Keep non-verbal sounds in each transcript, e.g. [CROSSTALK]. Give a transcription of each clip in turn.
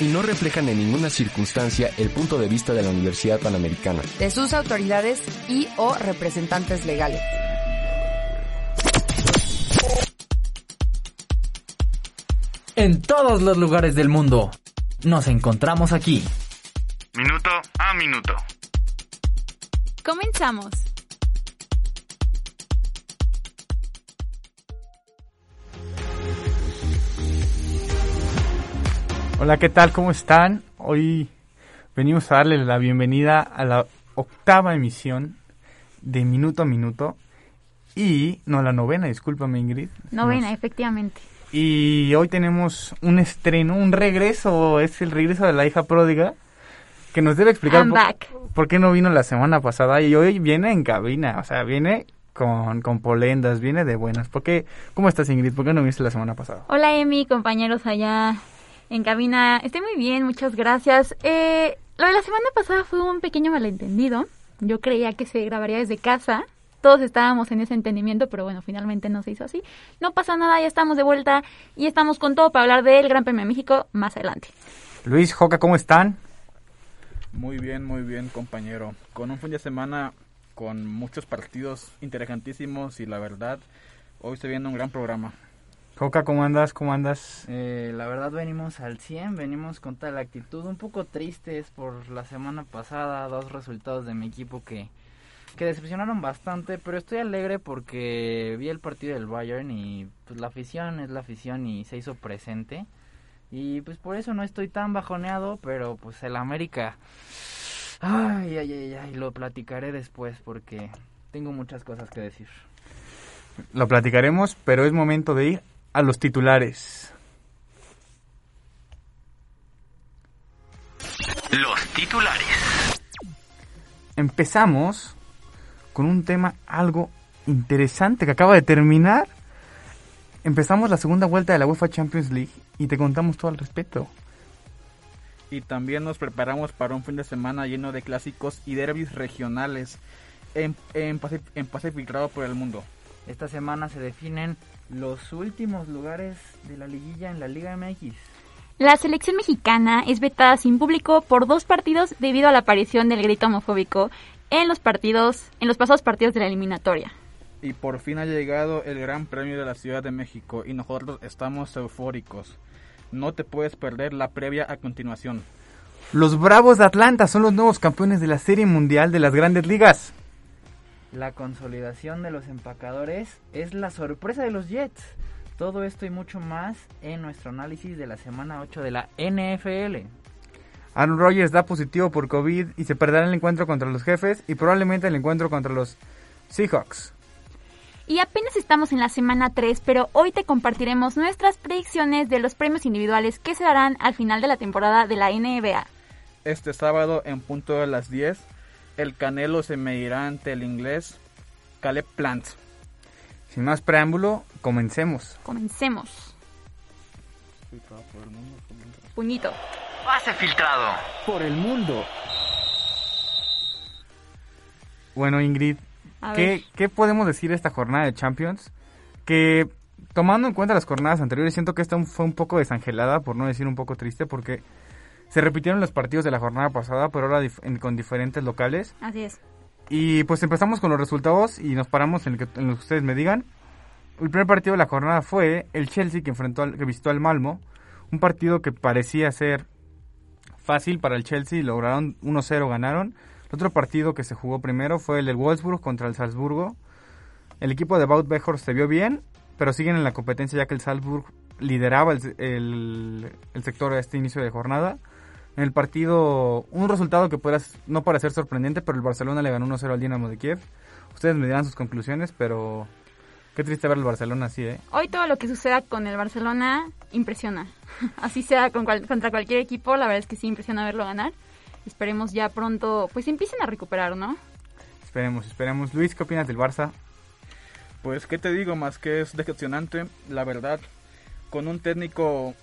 Y no reflejan en ninguna circunstancia el punto de vista de la Universidad Panamericana. De sus autoridades y o representantes legales. En todos los lugares del mundo. Nos encontramos aquí. Minuto a minuto. Comenzamos. Hola, ¿qué tal? ¿Cómo están? Hoy venimos a darle la bienvenida a la octava emisión de Minuto a Minuto. Y, no, la novena, discúlpame Ingrid. Novena, Nos- efectivamente. Y hoy tenemos un estreno, un regreso, es el regreso de la hija pródiga, que nos debe explicar por qué no vino la semana pasada y hoy viene en cabina, o sea, viene con, con polendas, viene de buenas. ¿Por qué? ¿Cómo estás Ingrid? ¿Por qué no viniste la semana pasada? Hola Emi, compañeros allá en cabina. Estoy muy bien, muchas gracias. Eh, lo de la semana pasada fue un pequeño malentendido. Yo creía que se grabaría desde casa. Todos estábamos en ese entendimiento, pero bueno, finalmente no se hizo así. No pasa nada, ya estamos de vuelta y estamos con todo para hablar del Gran Premio de México más adelante. Luis, Joca, ¿cómo están? Muy bien, muy bien, compañero. Con un fin de semana con muchos partidos interesantísimos y la verdad, hoy se viene un gran programa. Joca, ¿cómo andas? ¿Cómo andas? Eh, la verdad venimos al 100, venimos con tal actitud, un poco tristes por la semana pasada, dos resultados de mi equipo que, que decepcionaron bastante, pero estoy alegre porque vi el partido del Bayern y pues la afición es la afición y se hizo presente. Y pues por eso no estoy tan bajoneado, pero pues el América... Ay, ay, ay, ay, lo platicaré después porque tengo muchas cosas que decir. Lo platicaremos, pero es momento de ir a los titulares. Los titulares. Empezamos con un tema algo interesante que acaba de terminar. Empezamos la segunda vuelta de la UEFA Champions League y te contamos todo al respecto. Y también nos preparamos para un fin de semana lleno de clásicos y derbis regionales en, en, Pacif- en pase filtrado por el mundo. Esta semana se definen los últimos lugares de la liguilla en la Liga MX. La selección mexicana es vetada sin público por dos partidos debido a la aparición del grito homofóbico en los partidos, en los pasados partidos de la eliminatoria. Y por fin ha llegado el Gran Premio de la Ciudad de México y nosotros estamos eufóricos. No te puedes perder la previa a continuación. Los Bravos de Atlanta son los nuevos campeones de la Serie Mundial de las Grandes Ligas. La consolidación de los empacadores es la sorpresa de los Jets. Todo esto y mucho más en nuestro análisis de la semana 8 de la NFL. Aaron Rodgers da positivo por COVID y se perderá el encuentro contra los jefes y probablemente el encuentro contra los Seahawks. Y apenas estamos en la semana 3, pero hoy te compartiremos nuestras predicciones de los premios individuales que se darán al final de la temporada de la NBA. Este sábado en punto de las 10, el Canelo se medirá ante el inglés Caleb Plant. Sin más preámbulo, comencemos. Comencemos. Puñito. Pase filtrado. Por el mundo. Bueno, Ingrid, ¿qué, qué podemos decir de esta jornada de Champions? Que tomando en cuenta las jornadas anteriores, siento que esta fue un poco desangelada, por no decir un poco triste, porque se repitieron los partidos de la jornada pasada, pero ahora dif- en- con diferentes locales. Así es. Y pues empezamos con los resultados y nos paramos en, el que, en los que ustedes me digan. El primer partido de la jornada fue el Chelsea que enfrentó al, que visitó al Malmo, un partido que parecía ser fácil para el Chelsea, lograron 1-0 ganaron. El otro partido que se jugó primero fue el del Wolfsburg contra el Salzburgo. El equipo de Weghorst se vio bien, pero siguen en la competencia ya que el Salzburg lideraba el, el, el sector a este inicio de jornada. En el partido, un resultado que pueda no parecer sorprendente, pero el Barcelona le ganó 1-0 al Dinamo de Kiev. Ustedes me dirán sus conclusiones, pero qué triste ver el Barcelona así, ¿eh? Hoy todo lo que suceda con el Barcelona impresiona. [LAUGHS] Así sea con cual- contra cualquier equipo, la verdad es que sí impresiona verlo ganar. Esperemos ya pronto, pues empiecen a recuperar, ¿no? Esperemos, esperemos. Luis, ¿qué opinas del Barça? Pues, ¿qué te digo? Más que es decepcionante, la verdad, con un técnico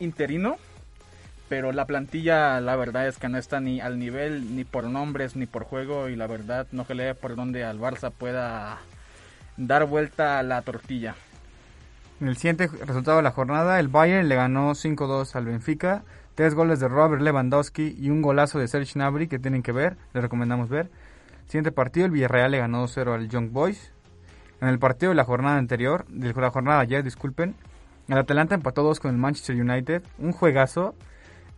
interino, pero la plantilla, la verdad es que no está ni al nivel, ni por nombres, ni por juego, y la verdad no le por donde al Barça pueda dar vuelta a la tortilla. En el siguiente resultado de la jornada, el Bayern le ganó 5-2 al Benfica, tres goles de Robert Lewandowski y un golazo de Serge Gnabry que tienen que ver, les recomendamos ver. Siguiente partido, el Villarreal le ganó 2-0 al Young Boys. En el partido de la jornada anterior, de la jornada ayer, disculpen, el Atalanta empató 2 con el Manchester United, un juegazo.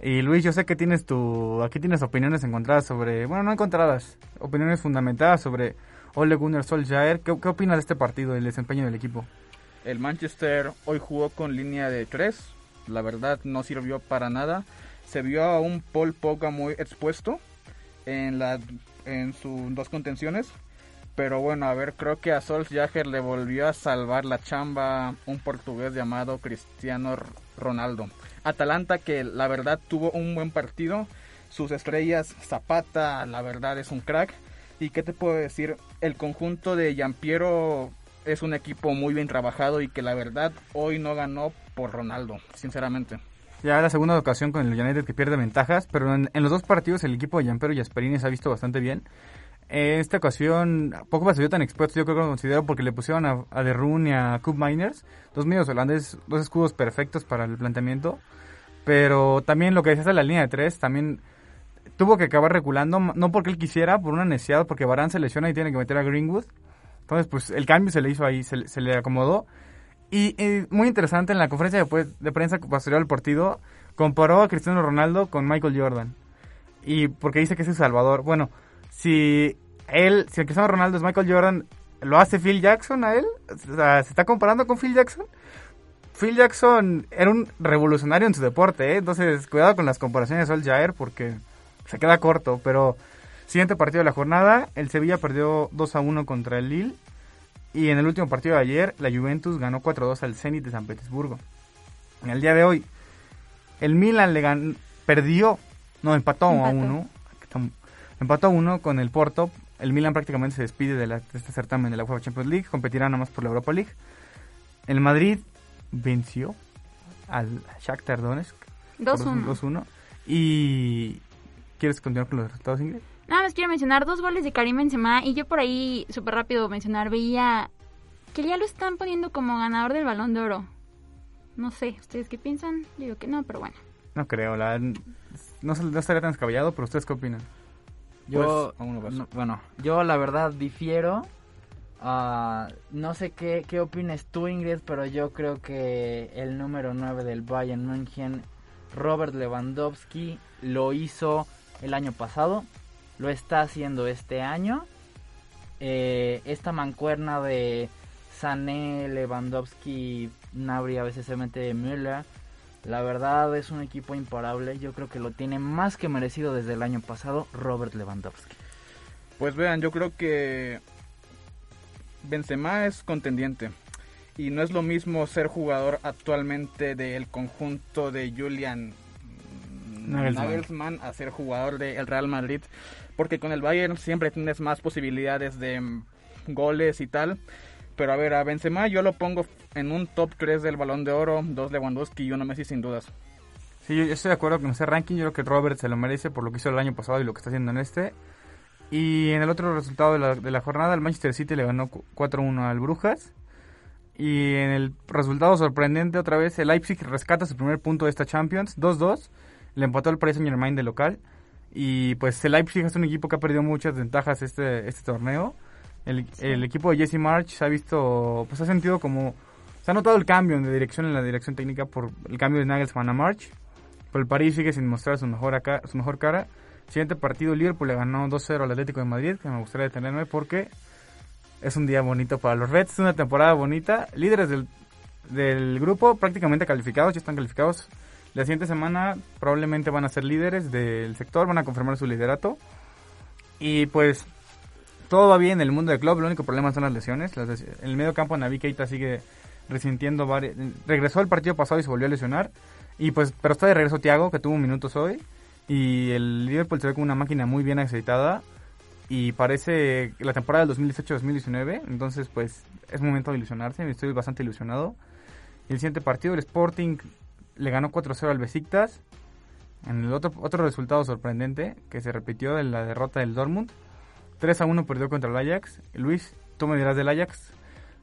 Y Luis, yo sé que tienes tu, aquí tienes opiniones encontradas sobre, bueno, no encontradas, opiniones fundamentadas sobre Ole Gunnar Solskjaer. ¿Qué, qué opinas de este partido, del desempeño del equipo? El Manchester hoy jugó con línea de 3, la verdad no sirvió para nada. Se vio a un Paul Pogba muy expuesto en, la, en sus dos contenciones. Pero bueno, a ver, creo que a Solskjaer le volvió a salvar la chamba un portugués llamado Cristiano Ronaldo. Atalanta que la verdad tuvo un buen partido. Sus estrellas, Zapata, la verdad es un crack. ¿Y qué te puedo decir? El conjunto de Giampiero es un equipo muy bien trabajado y que la verdad hoy no ganó por Ronaldo, sinceramente. Ya la segunda ocasión con el United que pierde ventajas, pero en, en los dos partidos el equipo de Giampiero y Asperini se ha visto bastante bien. En esta ocasión, poco vio tan expuesto, yo creo que lo considero porque le pusieron a, a De y a Cup Miners, dos medios holandeses, dos escudos perfectos para el planteamiento. Pero también lo que decías de la línea de tres, también tuvo que acabar reculando, no porque él quisiera, por una necesidad, porque Barán se lesiona y tiene que meter a Greenwood. Entonces, pues el cambio se le hizo ahí, se, le acomodó. Y, muy interesante, en la conferencia de, de prensa posterior al partido, comparó a Cristiano Ronaldo con Michael Jordan. Y porque dice que es su salvador. Bueno, si él, si el Cristiano Ronaldo es Michael Jordan, ¿lo hace Phil Jackson a él? O sea, ¿se está comparando con Phil Jackson? Phil Jackson era un revolucionario en su deporte, ¿eh? entonces cuidado con las comparaciones de Sol Jair porque se queda corto, pero siguiente partido de la jornada, el Sevilla perdió 2 a 1 contra el Lille y en el último partido de ayer la Juventus ganó 4 a 2 al Zenit de San Petersburgo. En el día de hoy, el Milan le ganó, perdió, no, empató, empató. a 1, empató a 1 con el Porto, el Milan prácticamente se despide de, la, de este certamen de la UEFA Champions League, competirá nada más por la Europa League. El Madrid venció al Shakhtar Donetsk 2-1. Y ¿quieres continuar con los resultados, Ingrid? Nada más quiero mencionar dos goles de Karim Benzema y yo por ahí súper rápido mencionar veía que ya lo están poniendo como ganador del Balón de Oro. No sé, ¿ustedes qué piensan? Yo digo que no, pero bueno. No creo, la, no, no estaría tan descabellado, pero ¿ustedes qué opinan? Yo, pues, no, bueno, yo la verdad difiero. Uh, no sé qué, qué opines tú, Ingrid, pero yo creo que el número 9 del Bayern München, Robert Lewandowski, lo hizo el año pasado, lo está haciendo este año. Eh, esta mancuerna de Sané, Lewandowski, Nabri, a veces se mete Müller. La verdad es un equipo imparable. Yo creo que lo tiene más que merecido desde el año pasado Robert Lewandowski. Pues vean, yo creo que Benzema es contendiente. Y no es lo mismo ser jugador actualmente del conjunto de Julian Nagelsmann, Nagelsmann a ser jugador del Real Madrid. Porque con el Bayern siempre tienes más posibilidades de goles y tal. Pero a ver, a Benzema yo lo pongo en un top 3 del Balón de Oro, dos Lewandowski y uno Messi sin dudas. Sí, yo, estoy de acuerdo con ese ranking. Yo creo que Robert se lo merece por lo que hizo el año pasado y lo que está haciendo en este. Y en el otro resultado de la, de la jornada, el Manchester City le ganó 4-1 al Brujas. Y en el resultado sorprendente, otra vez, el Leipzig rescata su primer punto de esta Champions, 2-2. Le empató el Paris Saint Germain de local. Y pues el Leipzig es un equipo que ha perdido muchas ventajas este, este torneo. El, sí. el equipo de Jesse March se ha visto, pues ha sentido como, se ha notado el cambio de dirección en la dirección técnica por el cambio de Nagelsmann a March. Pero el París sigue sin mostrar su mejor, acá, su mejor cara. Siguiente partido, Liverpool le ganó 2-0 al Atlético de Madrid, que me gustaría detenerme porque es un día bonito para los Reds, es una temporada bonita. Líderes del, del grupo prácticamente calificados, ya están calificados. La siguiente semana probablemente van a ser líderes del sector, van a confirmar su liderato. Y pues todo va bien en el mundo del club, el único problema son las lesiones. El medio campo Navi Keita sigue resintiendo varias... Regresó el partido pasado y se volvió a lesionar. Y pues, pero está de regreso Thiago, que tuvo minutos hoy. Y el Liverpool se ve como una máquina muy bien aceitada. y parece la temporada del 2018-2019, entonces pues es momento de ilusionarse, estoy bastante ilusionado. El siguiente partido, el Sporting le ganó 4-0 al Besiktas. En el otro, otro resultado sorprendente que se repitió en la derrota del Dortmund. 3-1 perdió contra el Ajax. Luis, tú me dirás del Ajax.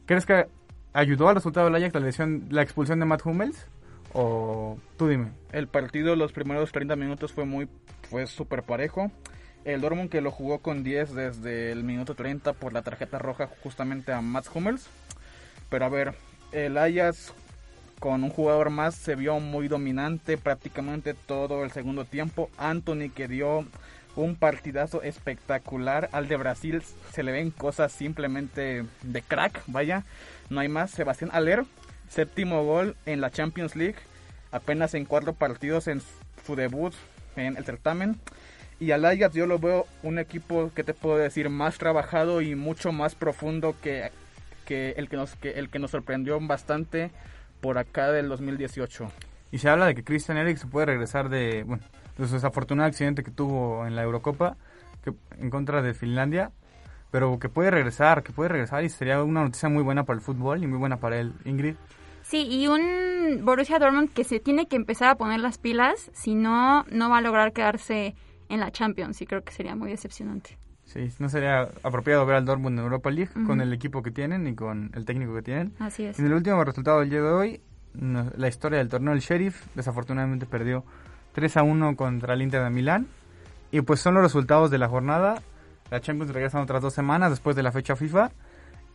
¿Crees que ayudó al resultado del Ajax la, lesión, la expulsión de Matt Hummels? O tú dime. El partido los primeros 30 minutos fue muy fue súper parejo. El Dortmund que lo jugó con 10 desde el minuto 30 por la tarjeta roja justamente a Mats Hummels. Pero a ver, el Ajax con un jugador más se vio muy dominante prácticamente todo el segundo tiempo. Anthony que dio un partidazo espectacular. Al de Brasil se le ven cosas simplemente de crack, vaya. No hay más. Sebastián Aller, séptimo gol en la Champions League. Apenas en cuatro partidos en su debut en el certamen. Y al Ajax yo lo veo un equipo que te puedo decir más trabajado y mucho más profundo que, que, el, que, nos, que el que nos sorprendió bastante por acá del 2018. Y se habla de que Christian Eriksen puede regresar de, bueno, de su desafortunado accidente que tuvo en la Eurocopa que, en contra de Finlandia, pero que puede regresar, que puede regresar y sería una noticia muy buena para el fútbol y muy buena para él, Ingrid. Sí, y un Borussia Dortmund que se tiene que empezar a poner las pilas, si no, no va a lograr quedarse en la Champions y creo que sería muy decepcionante. Sí, no sería apropiado ver al Dortmund en Europa League con el equipo que tienen y con el técnico que tienen. Así es. En el último resultado del día de hoy, la historia del torneo, el Sheriff desafortunadamente perdió 3 a 1 contra el Inter de Milán. Y pues son los resultados de la jornada. La Champions regresa otras dos semanas después de la fecha FIFA.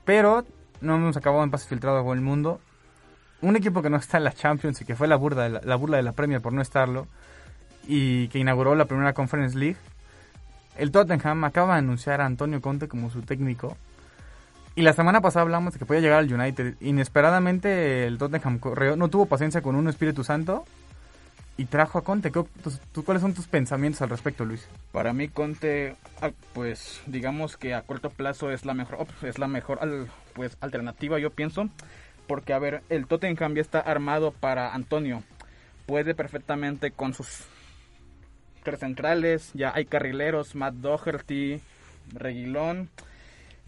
Pero no hemos acabado en pase filtrado con el mundo. Un equipo que no está en la Champions y que fue la burla, de la, la burla de la Premier por no estarlo. Y que inauguró la primera Conference League. El Tottenham acaba de anunciar a Antonio Conte como su técnico. Y la semana pasada hablamos de que podía llegar al United. Inesperadamente el Tottenham no tuvo paciencia con un Espíritu Santo y trajo a Conte. ¿Qué- tus- tus- ¿Cuáles son tus pensamientos al respecto, Luis? Para mí Conte, ah, pues digamos que a corto plazo es la mejor, es la mejor pues alternativa, yo pienso, porque a ver, el Tottenham ya está armado para Antonio, puede perfectamente con sus tres centrales, ya hay carrileros, Matt Doherty, Reguilón.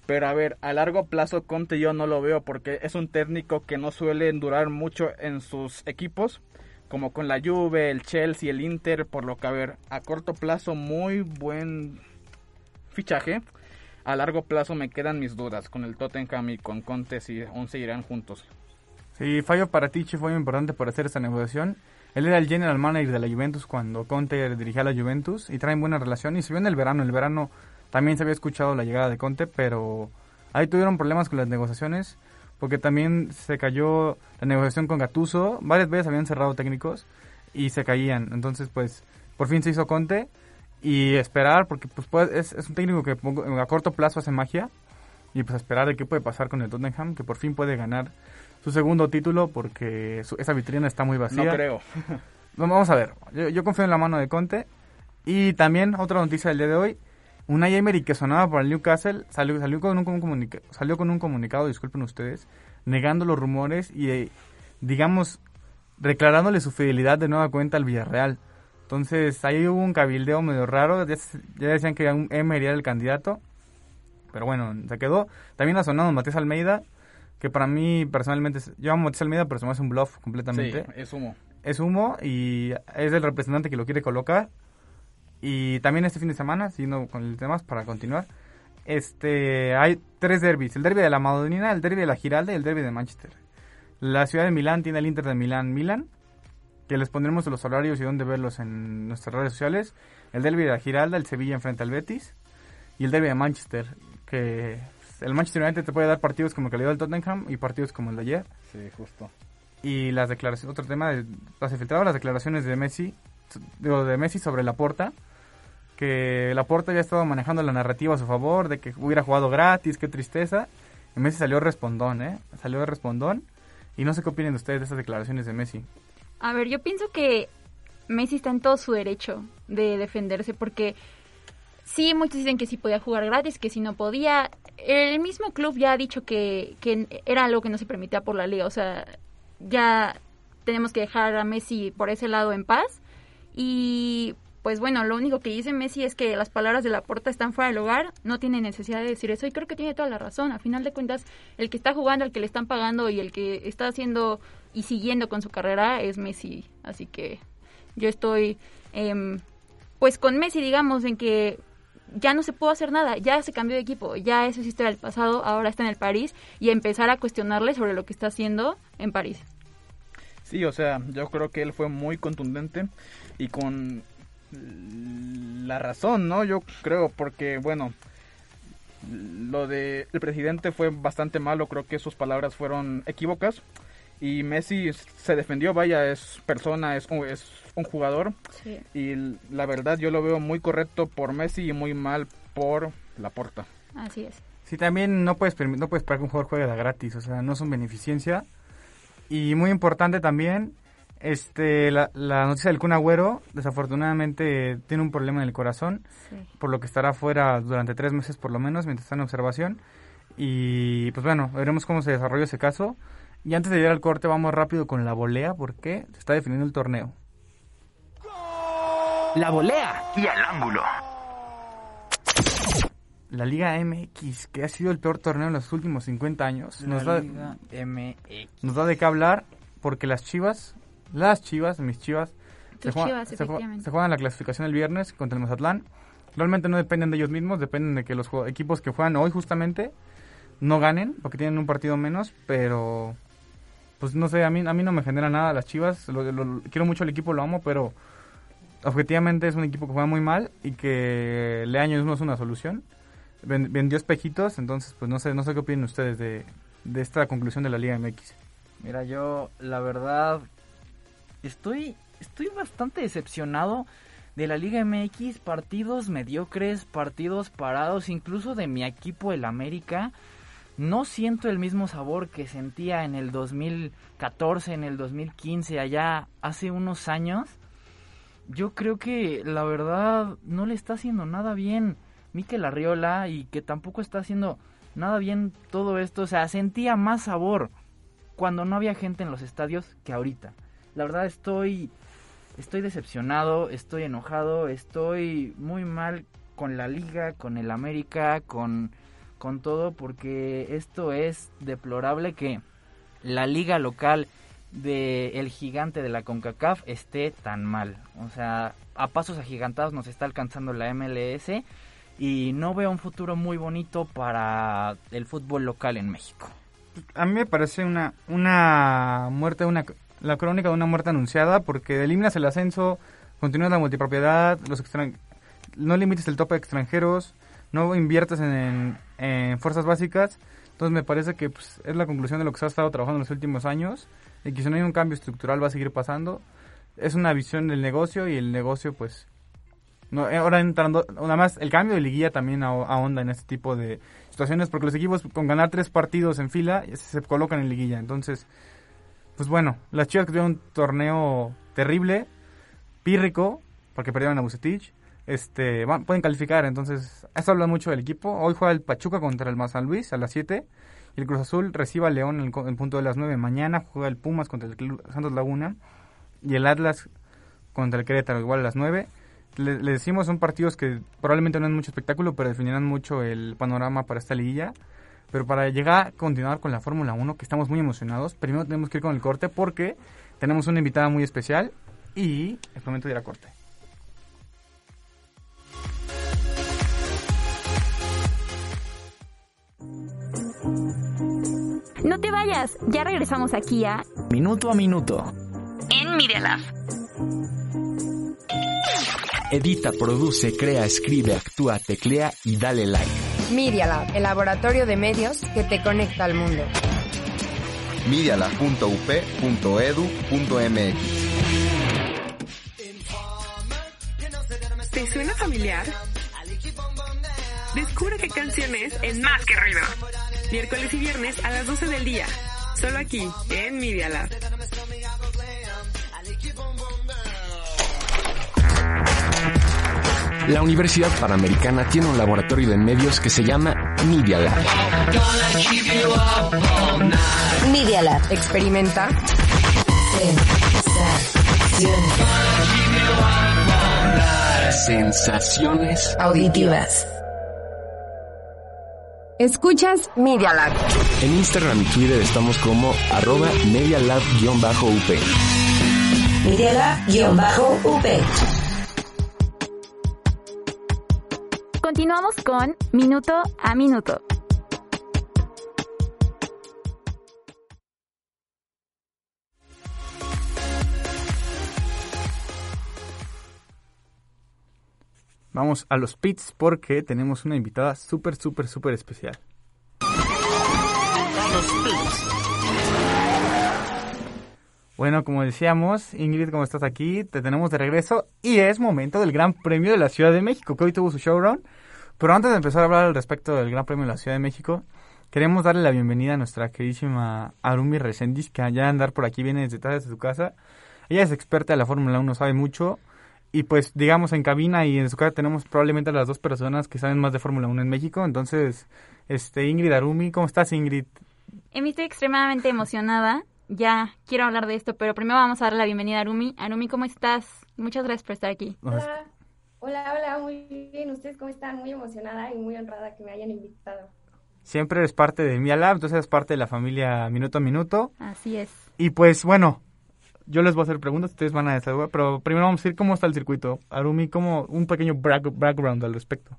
Pero a ver, a largo plazo Conte yo no lo veo porque es un técnico que no suele durar mucho en sus equipos, como con la Juve, el Chelsea, el Inter, por lo que a ver, a corto plazo muy buen fichaje. A largo plazo me quedan mis dudas con el Tottenham y con Conte si aún seguirán juntos. Sí, Fabio Paratici fue muy importante por hacer esta negociación. Él era el general manager de la Juventus cuando Conte dirigía la Juventus y traen buena relación. Y se vio en el verano. El verano también se había escuchado la llegada de Conte, pero ahí tuvieron problemas con las negociaciones porque también se cayó la negociación con Gattuso. Varias veces habían cerrado técnicos y se caían. Entonces, pues, por fin se hizo Conte y esperar porque pues puede- es, es un técnico que a corto plazo hace magia y pues esperar de qué puede pasar con el Tottenham que por fin puede ganar su segundo título porque su- esa vitrina está muy vacía. No creo. [LAUGHS] Vamos a ver, yo, yo confío en la mano de Conte. Y también otra noticia del día de hoy, Unai Emery que sonaba por el Newcastle salió, salió, con, un, comunica- salió con un comunicado, disculpen ustedes, negando los rumores y eh, digamos declarándole su fidelidad de nueva cuenta al Villarreal. Entonces ahí hubo un cabildeo medio raro, ya, decían que un Emery era el candidato, pero bueno, se quedó. También ha sonado Matías Almeida, que para mí personalmente, yo amo a Matías Almeida, pero se me hace un bluff Sí, completamente es humo. es humo y es el representante que lo quiere colocar. Y también este fin de semana, siguiendo con el tema para continuar, este hay tres derbis, el derby de la Madonina, el derby de la Giralda y el derby de Manchester. La ciudad de Milán tiene el Inter de Milán Milán, que les pondremos los horarios y dónde verlos en nuestras redes sociales. El derby de la Giralda, el Sevilla enfrente al Betis y el derby de Manchester, que el Manchester United te puede dar partidos como el que le dio el Tottenham y partidos como el de ayer Sí, justo. y las declaraciones, otro tema de las filtrado las declaraciones de Messi, digo, de Messi sobre Laporta, que Laporta ya estaba manejando la narrativa a su favor, de que hubiera jugado gratis, qué tristeza, y Messi salió respondón, ¿eh? Salió respondón, y no sé qué opinen ustedes de esas declaraciones de Messi. A ver, yo pienso que Messi está en todo su derecho de defenderse porque sí, muchos dicen que sí podía jugar gratis, que si no podía. El mismo club ya ha dicho que, que era algo que no se permitía por la liga, o sea, ya tenemos que dejar a Messi por ese lado en paz. Y pues bueno, lo único que dice Messi es que las palabras de la porta están fuera del lugar, no tiene necesidad de decir eso y creo que tiene toda la razón. A final de cuentas, el que está jugando, el que le están pagando y el que está haciendo y siguiendo con su carrera es Messi. Así que yo estoy, em, pues con Messi, digamos, en que ya no se pudo hacer nada, ya se cambió de equipo, ya eso es historia del pasado, ahora está en el París y empezar a cuestionarle sobre lo que está haciendo en París. Sí, o sea, yo creo que él fue muy contundente y con la razón, ¿no? Yo creo, porque, bueno, lo de el presidente fue bastante malo, creo que sus palabras fueron equívocas y Messi se defendió, vaya, es persona, es, es un jugador Sí. y la verdad yo lo veo muy correcto por Messi y muy mal por la porta. Así es. Sí, también no puedes, no puedes esperar que un jugador juegue de gratis, o sea, no son beneficencia. Y muy importante también, este, la, la noticia del Kun Agüero, desafortunadamente tiene un problema en el corazón, Sí. por lo que estará fuera durante tres meses por lo menos, mientras está en observación. Y pues bueno, veremos cómo se desarrolla ese caso. Y antes de llegar al corte, vamos rápido con la volea, porque se está definiendo el torneo. La volea. Y al ángulo. La Liga MX, que ha sido el peor torneo en los últimos 50 años, nos La da, Liga MX. nos da de qué hablar porque las Chivas, las Chivas, mis Chivas, se, juegan- Chivas, se, jue- efectivamente. se juegan la clasificación el viernes contra el Mazatlán. Realmente no dependen de ellos mismos, dependen de que los equipos que juegan hoy justamente no ganen porque tienen un partido menos, pero pues no sé, a mí, a mí no me genera nada las Chivas, lo- lo- quiero mucho el equipo, lo amo, pero objetivamente es un equipo que juega muy mal y que Leaño no es una solución. Ven- vendió espejitos, entonces pues no sé, no sé qué opinan ustedes de, de esta conclusión de la Liga MX. Mira, yo la verdad estoy estoy bastante decepcionado de la Liga MX, partidos mediocres, partidos parados, incluso de mi equipo el América. No siento el mismo sabor que sentía en el 2014, en el 2015, allá hace unos años. Yo creo que la verdad no le está haciendo nada bien Mikel Arriola y que tampoco está haciendo nada bien todo esto. O sea, sentía más sabor cuando no había gente en los estadios que ahorita. La verdad estoy estoy decepcionado, estoy enojado, estoy muy mal con la liga, con el América, con con todo porque esto es deplorable que la liga local de el gigante de la CONCACAF esté tan mal. O sea, a pasos agigantados nos está alcanzando la MLS y no veo un futuro muy bonito para el fútbol local en México. A mí me parece una, una muerte, una, la crónica de una muerte anunciada, porque eliminas el ascenso, continúas la multipropiedad, los extran- no limites el tope de extranjeros, no inviertes en, en- fuerzas básicas. Entonces me parece que pues, es la conclusión de lo que se ha estado trabajando en los últimos años, y que si no hay un cambio estructural va a seguir pasando. Es una visión del negocio y el negocio pues... No, eh, ahora entrando, nada más el cambio de liguilla también aho- ahonda en este tipo de situaciones porque los equipos con ganar tres partidos en fila se colocan en liguilla. Entonces, pues bueno, las chivas que tuvieron un torneo terrible, pírrico, porque perdieron a Bucetich, este, van- pueden calificar. Entonces, eso habla mucho del equipo. Hoy juega el Pachuca contra el San Luis a las 7 y el Cruz Azul recibe al León en el, en punto de las 9. Mañana juega el Pumas contra el Santos Laguna y el Atlas contra el Querétaro igual a las 9. Le, le decimos son partidos que probablemente no es mucho espectáculo, pero definirán mucho el panorama para esta liguilla. Pero para llegar a continuar con la Fórmula 1, que estamos muy emocionados, primero tenemos que ir con el corte porque tenemos una invitada muy especial y es momento de ir a corte. No te vayas, ya regresamos aquí a Minuto a minuto. En Media Lab. Edita, produce, crea, escribe, actúa, teclea y dale like. Media Lab, el laboratorio de medios que te conecta al mundo. medialab.up.edu.mx ¿Te suena familiar? Descubre qué canciones en Más que Ruido. Miércoles y viernes a las 12 del día. Solo aquí, en Media Lab. La Universidad Panamericana tiene un laboratorio de medios que se llama Media Lab. Media Lab. Experimenta. sensaciones Auditivas. Escuchas Media Lab. En Instagram y Twitter estamos como arroba medialab-up. Media Lab-UP. Continuamos con Minuto a Minuto. Vamos a los pits porque tenemos una invitada súper, súper, súper especial. Bueno, como decíamos, Ingrid, como estás aquí, te tenemos de regreso y es momento del Gran Premio de la Ciudad de México, que hoy tuvo su showrun. Pero antes de empezar a hablar al respecto del Gran Premio de la Ciudad de México, queremos darle la bienvenida a nuestra queridísima Arumi Resendiz, que allá andar por aquí viene desde detrás de su casa. Ella es experta de la Fórmula 1, sabe mucho. Y pues, digamos, en cabina y en su casa tenemos probablemente a las dos personas que saben más de Fórmula 1 en México. Entonces, este Ingrid Arumi, ¿cómo estás, Ingrid? Emi, estoy extremadamente emocionada. Ya quiero hablar de esto, pero primero vamos a darle la bienvenida a Arumi. Arumi, ¿cómo estás? Muchas gracias por estar aquí. Hola, hola, hola, muy bien. ¿Ustedes cómo están? Muy emocionada y muy honrada que me hayan invitado. Siempre eres parte de Mia Lab, entonces eres parte de la familia Minuto a Minuto. Así es. Y pues, bueno, yo les voy a hacer preguntas, ustedes van a desarrollar, pero primero vamos a decir cómo está el circuito. Arumi, como un pequeño back- background al respecto.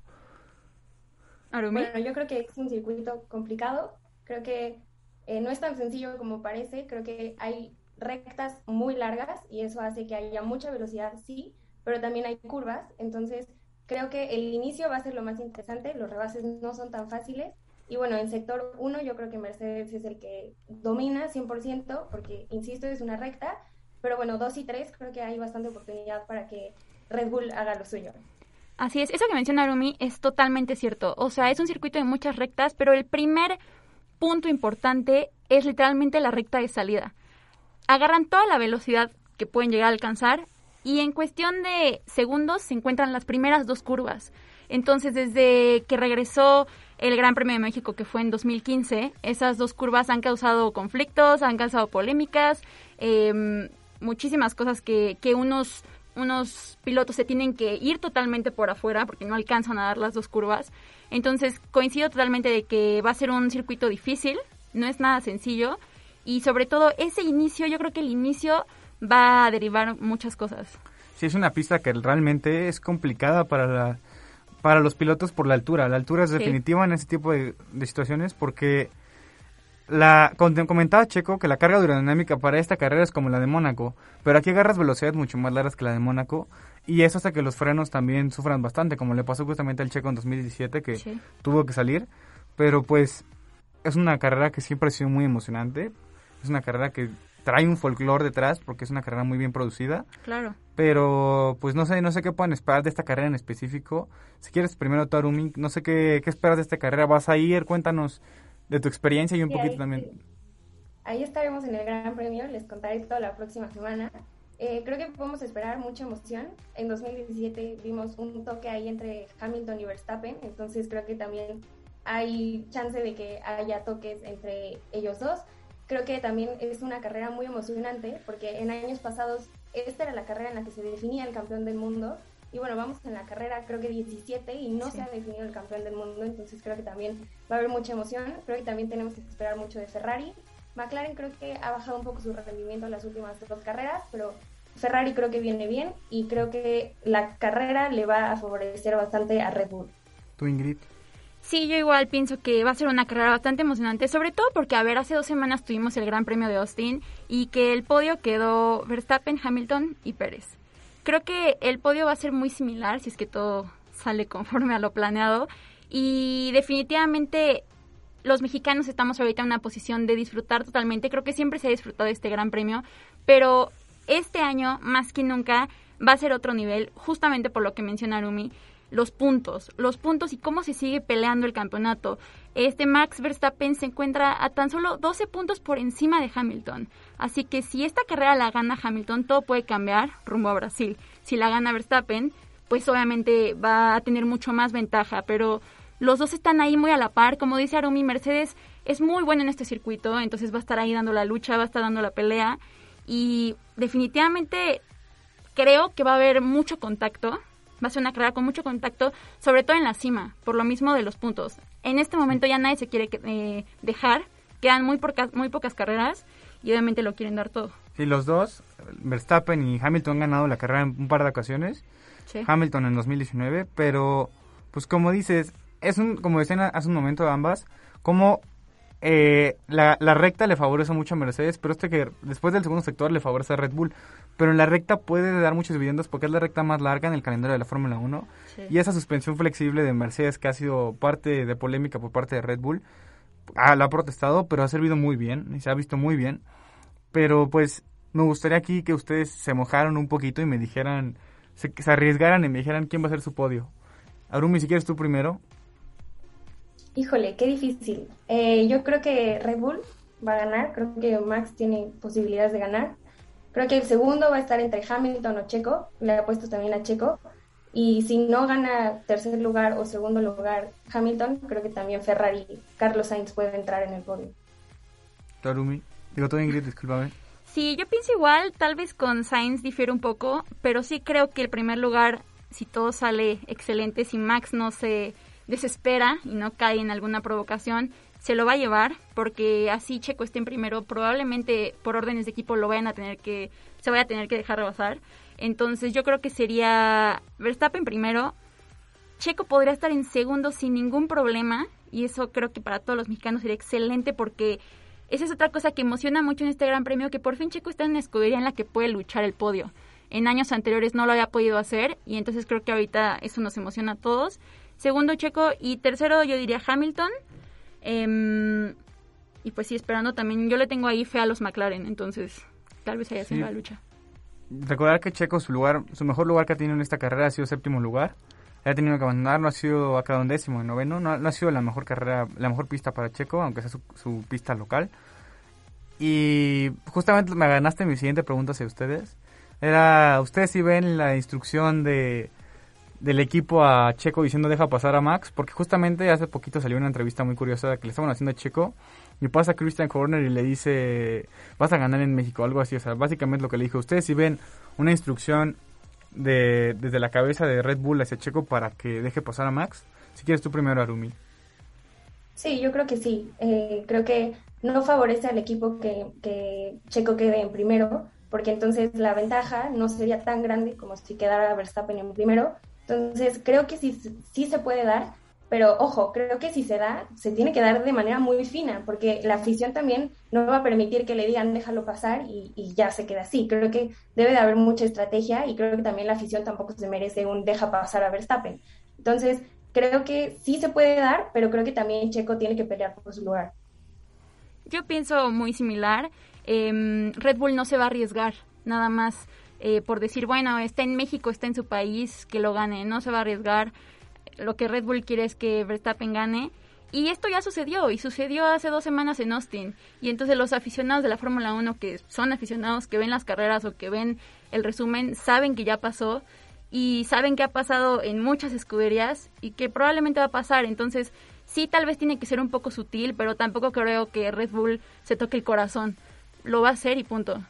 Arumi. Bueno, yo creo que es un circuito complicado. Creo que eh, no es tan sencillo como parece. Creo que hay rectas muy largas y eso hace que haya mucha velocidad, sí, pero también hay curvas. Entonces, creo que el inicio va a ser lo más interesante. Los rebases no son tan fáciles. Y bueno, en sector 1 yo creo que Mercedes es el que domina 100%, porque, insisto, es una recta. Pero bueno, 2 y 3 creo que hay bastante oportunidad para que Red Bull haga lo suyo. Así es, eso que menciona Arumi es totalmente cierto. O sea, es un circuito de muchas rectas, pero el primer punto importante es literalmente la recta de salida. Agarran toda la velocidad que pueden llegar a alcanzar y en cuestión de segundos se encuentran las primeras dos curvas. Entonces, desde que regresó el Gran Premio de México, que fue en 2015, esas dos curvas han causado conflictos, han causado polémicas, eh, muchísimas cosas que, que unos, unos pilotos se tienen que ir totalmente por afuera porque no alcanzan a dar las dos curvas. Entonces, coincido totalmente de que va a ser un circuito difícil, no es nada sencillo. Y sobre todo, ese inicio, yo creo que el inicio va a derivar muchas cosas. Sí, es una pista que realmente es complicada para la, para los pilotos por la altura. La altura es Sí. definitiva en ese tipo de, de situaciones porque la comentaba Checo que la carga aerodinámica para esta carrera es como la de Mónaco, pero aquí agarras velocidades mucho más largas que la de Mónaco y eso hace que los frenos también sufran bastante, como le pasó justamente al Checo en 2017 que Sí. tuvo que salir, pero pues es una carrera que siempre ha sido muy emocionante, es una carrera que trae un folclore detrás porque es una carrera muy bien producida. Claro. Pero, pues no sé, no sé qué pueden esperar de esta carrera en específico. Si quieres primero, Tarumi, no sé qué, qué esperas de esta carrera. ¿Vas a ir? Cuéntanos de tu experiencia y un Sí, poquito ahí- también. Ahí estaremos en el Gran Premio, les contaré todo la próxima semana. Eh, creo que podemos esperar mucha emoción. En 2017 vimos un toque ahí entre Hamilton y Verstappen, entonces creo que también hay chance de que haya toques entre ellos dos. Creo que también es una carrera muy emocionante porque en años pasados esta era la carrera en la que se definía el campeón del mundo y bueno, vamos en la carrera creo que 17 y no se ha definido el campeón del mundo, entonces creo que también va a haber mucha emoción. Creo que también tenemos que esperar mucho de Ferrari. McLaren creo que ha bajado un poco su rendimiento en las últimas dos carreras, pero Ferrari creo que viene bien y creo que la carrera le va a favorecer bastante a Red Bull. Tú, Ingrid. Sí, yo igual pienso que va a ser una carrera bastante emocionante, sobre todo porque, a ver, hace dos semanas tuvimos el Gran Premio de Austin y que el podio quedó Verstappen, Hamilton y Pérez. Creo que el podio va a ser muy similar si es que todo sale conforme a lo planeado y definitivamente los mexicanos estamos ahorita en una posición de disfrutar totalmente. Creo que siempre se ha disfrutado este Gran Premio, pero este año, más que nunca, va a ser otro nivel, justamente por lo que menciona Arumi, los puntos, los puntos y cómo se sigue peleando el campeonato. Este Max Verstappen se encuentra a tan solo 12 puntos por encima de Hamilton. Así que si esta carrera la gana Hamilton, todo puede cambiar rumbo a Brasil. Si la gana Verstappen, pues obviamente va a tener mucho más ventaja, pero los dos están ahí muy a la par. Como dice Arumi, Mercedes es muy bueno en este circuito, entonces va a estar ahí dando la lucha, va a estar dando la pelea. Y definitivamente creo que va a haber mucho contacto Va a ser una carrera con mucho contacto, sobre todo en la cima, por lo mismo de los puntos. En este momento ya nadie se quiere eh, dejar, quedan muy, pocas, muy pocas carreras y obviamente lo quieren dar todo. Sí, los dos, Verstappen y Hamilton han ganado la carrera en un par de ocasiones. Sí. Hamilton en 2019, pero pues como dices, es un, como decían hace un momento ambas, como eh, la, la, recta le favorece mucho a Mercedes, pero este que después del segundo sector le favorece a Red Bull. Pero en la recta puede dar muchos dividendos porque es la recta más larga en el calendario de la Fórmula 1. Sí. Y esa suspensión flexible de Mercedes que ha sido parte de polémica por parte de Red Bull, ah, la ha protestado, pero ha servido muy bien y se ha visto muy bien. Pero pues me gustaría aquí que ustedes se mojaran un poquito y me dijeran, se, se arriesgaran y me dijeran quién va a ser su podio. Arumi, si quieres tú primero. Híjole, qué difícil. Eh, yo creo que Red Bull va a ganar, creo que Max tiene posibilidades de ganar. Creo que el segundo va a estar entre Hamilton o Checo, le he puesto también a Checo. Y si no gana tercer lugar o segundo lugar Hamilton, creo que también Ferrari, Carlos Sainz puede entrar en el podio. Arumi, digo todo Ingrid, discúlpame. Sí, yo pienso igual, tal vez con Sainz difiere un poco, pero sí creo que el primer lugar, si todo sale excelente, si Max no se desespera y no cae en alguna provocación, se lo va a llevar, porque así Checo esté en primero, probablemente por órdenes de equipo lo vayan a tener que, se vaya a tener que dejar rebasar. Entonces yo creo que sería Verstappen primero, Checo podría estar en segundo sin ningún problema, y eso creo que para todos los mexicanos sería excelente porque esa es otra cosa que emociona mucho en este gran premio, que por fin Checo está en una escudería en la que puede luchar el podio. En años anteriores no lo había podido hacer y entonces creo que ahorita eso nos emociona a todos. Segundo Checo y tercero yo diría Hamilton. Eh, y pues sí, esperando también, yo le tengo ahí fe a los McLaren, entonces tal vez haya sido Sí. la lucha. Recordar que Checo, su lugar, su mejor lugar que ha tenido en esta carrera ha sido séptimo lugar. Ha tenido que abandonar, no ha sido acá un décimo, en noveno. No, no ha sido la mejor carrera, la mejor pista para Checo, aunque sea su, su pista local. Y justamente me ganaste mi siguiente pregunta hacia ustedes. Era, ¿ustedes si ven la instrucción de del equipo a Checo diciendo deja pasar a Max? Porque justamente hace poquito salió una entrevista muy curiosa que le estaban haciendo a Checo y pasa Christian Horner y le dice vas a ganar en México, algo así. O sea, básicamente lo que le dijo, ¿ustedes si ven una instrucción de, desde la cabeza de Red Bull hacia Checo para que deje pasar a Max? Si quieres tú primero, Arumi. Sí, yo creo que sí. Eh, creo que no favorece al equipo que, que Checo quede en primero, porque entonces la ventaja no sería tan grande como si quedara Verstappen en primero. Entonces creo que sí, sí se puede dar, pero ojo, creo que si se da, se tiene que dar de manera muy fina, porque la afición también no va a permitir que le digan déjalo pasar y, y ya se queda así. Creo que debe de haber mucha estrategia y creo que también la afición tampoco se merece un deja pasar a Verstappen. Entonces, creo que sí se puede dar, pero creo que también Checo tiene que pelear por su lugar. Yo pienso muy similar. Eh, Red Bull no se va a arriesgar, nada más eh, por decir, bueno, está en México, está en su país, que lo gane. No se va a arriesgar. Lo que Red Bull quiere es que Verstappen gane. Y esto ya sucedió, y sucedió hace dos semanas en Austin. Y entonces los aficionados de la Fórmula 1, que son aficionados, que ven las carreras o que ven el resumen, saben que ya pasó y saben que ha pasado en muchas escuderías y que probablemente va a pasar. Entonces, sí, tal vez tiene que ser un poco sutil, pero tampoco creo que Red Bull se toque el corazón. Lo va a hacer y punto.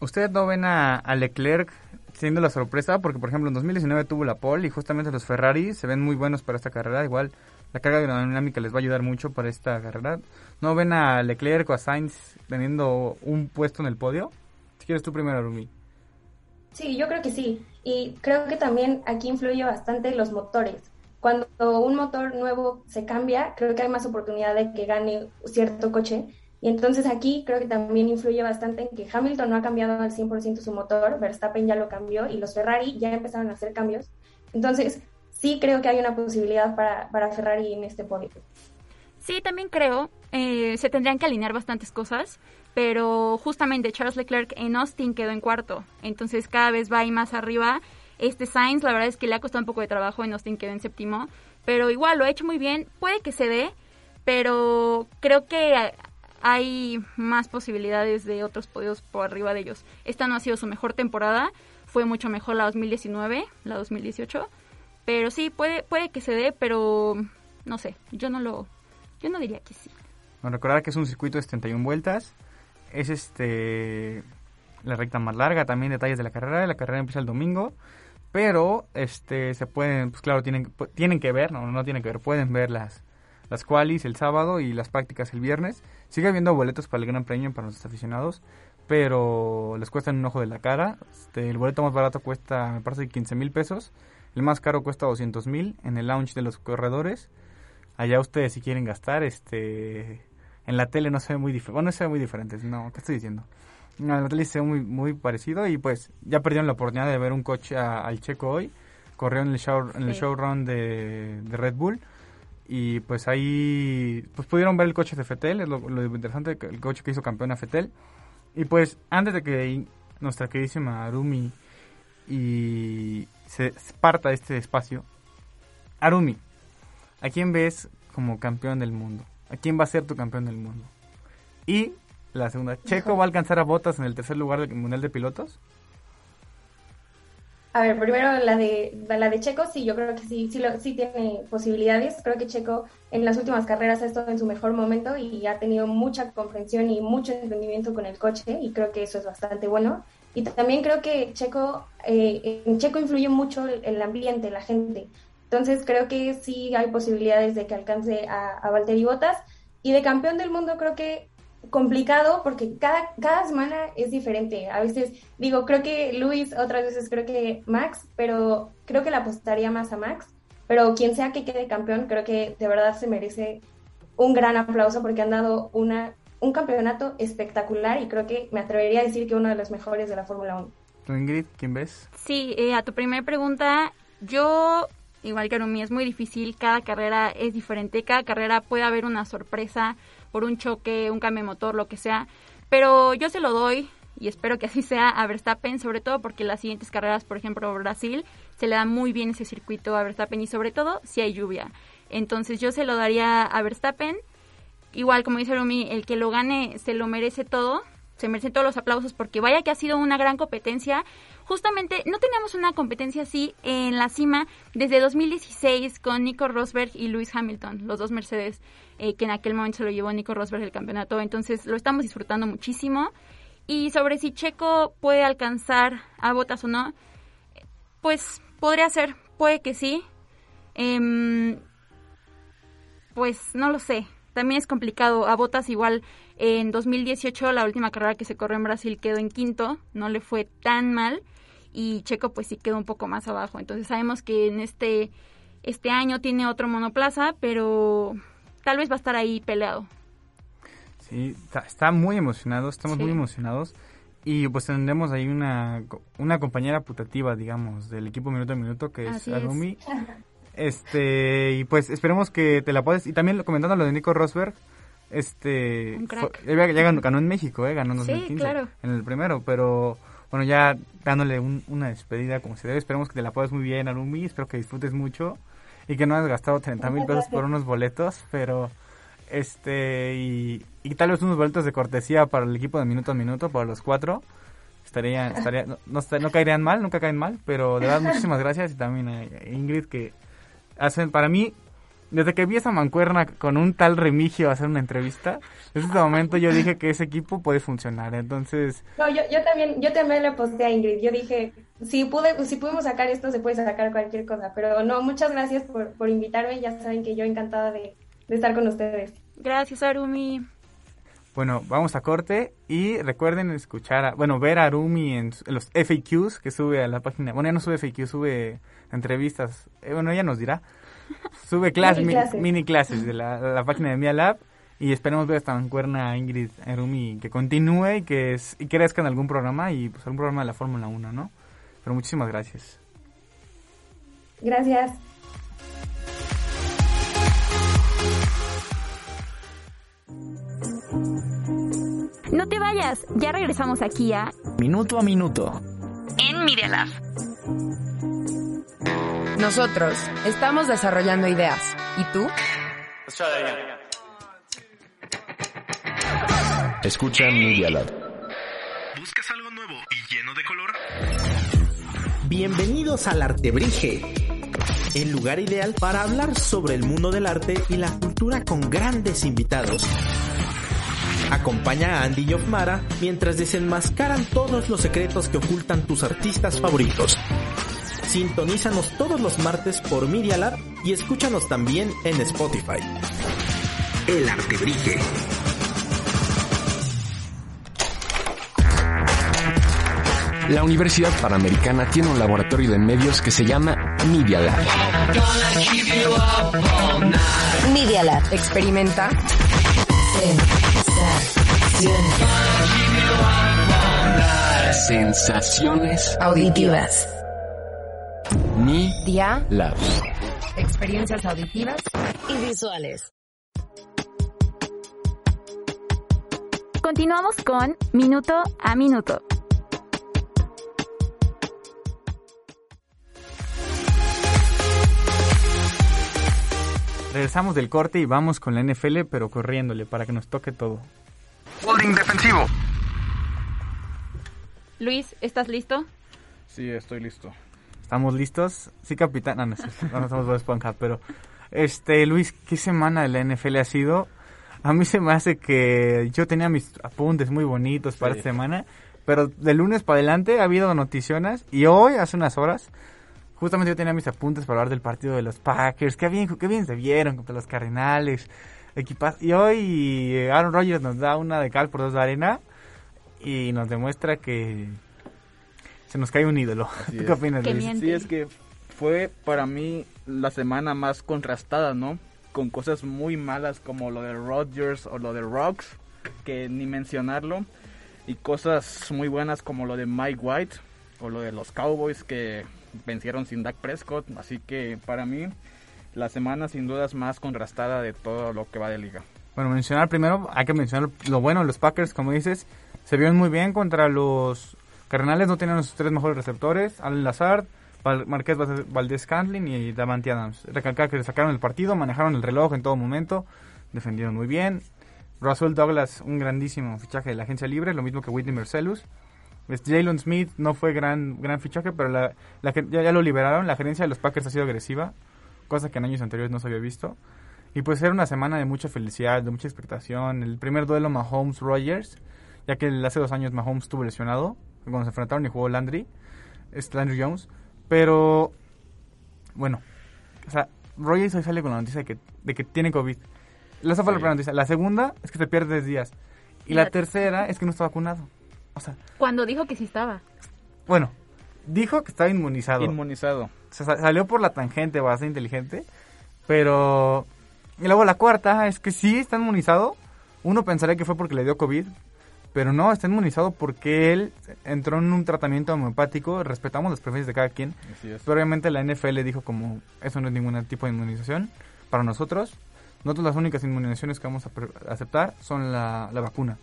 ¿Ustedes no ven a, Leclerc siendo la sorpresa? Porque, por ejemplo, en 2019 tuvo la pole y justamente los Ferrari se ven muy buenos para esta carrera. Igual la carga aerodinámica les va a ayudar mucho para esta carrera. ¿No ven a Leclerc o a Sainz teniendo un puesto en el podio? Si quieres tú primero, Rumi. Sí, yo creo que sí. Y creo que también aquí influye bastante los motores. Cuando un motor nuevo se cambia, creo que hay más oportunidad de que gane cierto coche. Entonces aquí creo que también influye bastante en que Hamilton no ha cambiado al 100% su motor, Verstappen ya lo cambió y los Ferrari ya empezaron a hacer cambios. Entonces sí creo que hay una posibilidad para, para Ferrari en este podio. Sí, también creo. Eh, se tendrían que alinear bastantes cosas, pero justamente Charles Leclerc en Austin quedó en cuarto, entonces cada vez va ahí más arriba. Este Sainz, la verdad es que le ha costado un poco de trabajo, en Austin quedó en séptimo, pero igual lo ha hecho muy bien. Puede que se dé, pero creo que hay más posibilidades de otros podios por arriba de ellos. Esta no ha sido su mejor temporada, fue mucho mejor la 2019, la 2018, pero sí, puede, puede que se dé, pero no sé, yo no lo, yo no diría que sí. Bueno, recordar que es un circuito de 71 vueltas, es este la recta más larga, también detalles de la carrera, la carrera empieza el domingo, pero este se pueden, pues claro, tienen, tienen que ver, no, no tienen que ver, pueden ver las, las qualis el sábado y las prácticas el viernes. Sigue habiendo boletos para el Gran Premio para nuestros aficionados, pero les cuestan un ojo de la cara. Este, el boleto más barato cuesta, me parece, 15 mil pesos. El más caro cuesta 200 mil en el lounge de los corredores. Allá ustedes si quieren gastar, este, en la tele no se ve muy diferente. Bueno, no se ve muy diferente, no, ¿qué estoy diciendo? En la tele se ve muy, muy parecido y pues ya perdieron la oportunidad de ver un coche a- al checo hoy. Corrió en el, show, en el Sí. showrun de, de Red Bull y pues ahí pues pudieron ver el coche de Fetel, es lo, lo interesante, el coche que hizo campeón a Fetel. Y pues antes de que nuestra queridísima Arumi y se parta este espacio, Arumi, ¿a quién ves como campeón del mundo? ¿A quién va a ser tu campeón del mundo? Y la segunda, ¿Checo va a alcanzar a Botas en el tercer lugar del Mundial de Pilotos? A ver, primero la de la de Checo, sí, yo creo que sí, sí, lo- sí tiene posibilidades. Creo que Checo en las últimas carreras ha estado en su mejor momento y ha tenido mucha comprensión y mucho entendimiento con el coche y creo que eso es bastante bueno. Y también creo que Checo, eh, en Checo influye mucho el, el ambiente, la gente. Entonces creo que sí hay posibilidades de que alcance a, a Valtteri Bottas. Y de campeón del mundo creo que complicado porque cada, cada semana es diferente. A veces digo, creo que Luis, otras veces creo que Max, pero creo que le apostaría más a Max. Pero quien sea que quede campeón, creo que de verdad se merece un gran aplauso porque han dado una, un campeonato espectacular y creo que me atrevería a decir que uno de los mejores de la Fórmula 1. ¿Tú, Ingrid, quién ves? Sí, eh, a tu primera pregunta, yo, igual que Arumi, es muy difícil, cada carrera es diferente, cada carrera puede haber una sorpresa por un choque, un cambio de motor, lo que sea, pero yo se lo doy y espero que así sea a Verstappen, sobre todo porque las siguientes carreras, por ejemplo, Brasil, se le da muy bien ese circuito a Verstappen y sobre todo si hay lluvia. Entonces yo se lo daría a Verstappen. Igual, como dice Rumi, el que lo gane se lo merece todo, se merecen todos los aplausos porque vaya que ha sido una gran competencia. Justamente no teníamos una competencia así en la cima desde 2016 con Nico Rosberg y Lewis Hamilton, los dos Mercedes, eh, que en aquel momento se lo llevó Nico Rosberg el campeonato. Entonces lo estamos disfrutando muchísimo. Y sobre si Checo puede alcanzar a Botas o no, pues podría ser, puede que sí. Em, pues no lo sé. También es complicado. A Botas igual en 2018, la última carrera que se corrió en Brasil quedó en quinto, no le fue tan mal. Y Checo pues sí quedó un poco más abajo. Entonces sabemos que en este, este año tiene otro monoplaza, pero tal vez va a estar ahí peleado. Sí, está, está muy emocionado, estamos Sí. muy emocionados. Y pues tendremos ahí una, una compañera putativa, digamos, del equipo Minuto a Minuto, que es Así es. Arumi. [LAUGHS] Este, y pues esperemos que te la puedes. Y también comentando lo de Nico Rosberg, este. Un crack. fue- ya, ya ganó, ganó en México, ¿eh? Ganó en Sí, 2015. claro. En el primero, pero bueno, ya dándole un- una despedida como se debe. Esperemos que te la puedas muy bien, Arumi. Espero que disfrutes mucho y que no hayas gastado 30 mil pesos por unos boletos, pero. Este, y, y tal vez unos boletos de cortesía para el equipo de minuto a minuto, para los cuatro. Estaría, estaría, no, no, no caerían mal, nunca caen mal, pero de verdad muchísimas gracias y también a Ingrid que hacen, para mí, desde que vi esa mancuerna con un tal Remigio a hacer una entrevista, desde ese momento yo dije que ese equipo puede funcionar, entonces, No, yo, yo también, yo también le posté a Ingrid. Yo dije, si pude, si pudimos sacar esto, se puede sacar cualquier cosa. Pero no, muchas gracias por, por invitarme. Ya saben que yo encantada de, de estar con ustedes. Gracias, Arumi. bueno, vamos a corte y recuerden escuchar, a- bueno, ver a Arumi en, su- en los FAQs que sube a la página, bueno, ya no sube FAQs, sube entrevistas, Eh, bueno, ella nos dirá, sube clases, Mini mi- clases. mini clases de [LAUGHS] la, la página de Mia Lab y esperemos ver esta mancuerna a Ingrid Arumi que continúe y que es, y crezca en algún programa y pues algún programa de la Fórmula 1, ¿no? Pero muchísimas gracias. Gracias. No te vayas, ya regresamos aquí a Minuto a minuto. En Media Lab. Nosotros estamos desarrollando ideas. ¿Y tú? Escucha Media Lab. ¿Buscas algo nuevo y lleno de color? Bienvenidos al Artebrige, el lugar ideal para hablar sobre el mundo del arte y la cultura con grandes invitados. Acompaña a Andy y Ofmara mientras desenmascaran todos los secretos que ocultan tus artistas favoritos. Sintonízanos todos los martes por Media Lab y escúchanos también en Spotify. El Artebrige. La Universidad Panamericana tiene un laboratorio de medios que se llama Media Lab. Media Lab. Experimenta. Sensaciones Auditivas. Media Lab. Experiencias auditivas y visuales. Continuamos con Minuto a Minuto. Regresamos del corte y vamos con la NFL, pero corriéndole para que nos toque todo. Holding defensivo. Luis, ¿estás listo? Sí, estoy listo. ¿Estamos listos? Sí, capitán. No, no, no, no Bob Esponja, pero... Este, Luis, ¿qué semana de la NFL ha sido? A mí se me hace que yo tenía mis apuntes muy bonitos para Sí. esta semana, pero de lunes para adelante ha habido noticiones y hoy, hace unas horas, justamente yo tenía mis apuntes para hablar del partido de los Packers. Qué bien, qué bien se vieron contra los Cardenales. Equipas y hoy eh, Aaron Rodgers nos da una de cal por dos de arena y nos demuestra que se nos cae un ídolo. Así ¿Tú es. qué opinas, Que Luis? miente. Sí, es que fue para mí la semana más contrastada, ¿no? Con cosas muy malas como lo de Rodgers o lo de Rocks, que ni mencionarlo. Y cosas muy buenas como lo de Mike White o lo de los Cowboys que vencieron sin Dak Prescott. Así que para mí la semana sin duda es más contrastada de todo lo que va de liga. Bueno, mencionar primero, hay que mencionar lo bueno de los Packers, como dices, se vieron muy bien contra los Cardenales, no tenían sus tres mejores receptores, Alan Lazard, Marqués Valdés Cantlin y Davante Adams. Recalcar que sacaron el partido, manejaron el reloj en todo momento, defendieron muy bien. Russell Douglas, un grandísimo fichaje de la agencia libre, lo mismo que Whitney Mercellus. Este, Jalen Smith no fue gran gran fichaje, pero la, la ya, ya lo liberaron. La gerencia de los Packers ha sido agresiva, cosa que en años anteriores no se había visto. Y pues era una semana de mucha felicidad, de mucha expectación. El primer duelo Mahomes-Rogers, ya que hace dos años Mahomes estuvo lesionado, cuando se enfrentaron y jugó Landry, es Landry Jones. Pero, bueno, o sea, Rogers hoy sale con la noticia de que, de que tiene COVID. Esa fue la primera noticia. La segunda es que se pierde 10 días. Y Y la la- tercera es que no está vacunado. O sea, Cuando dijo que sí estaba. bueno, dijo que estaba inmunizado. Inmunizado. O sea, sa- salió por la tangente bastante inteligente. Pero. Y luego la cuarta es que sí está inmunizado. Uno pensaría que fue porque le dio COVID. Pero no, está inmunizado porque él entró en un tratamiento homeopático. Respetamos las preferencias de cada quien. Pero obviamente la NFL dijo como eso no es ningún tipo de inmunización para nosotros. Nosotros las únicas inmunizaciones que vamos a aceptar son la, la vacuna.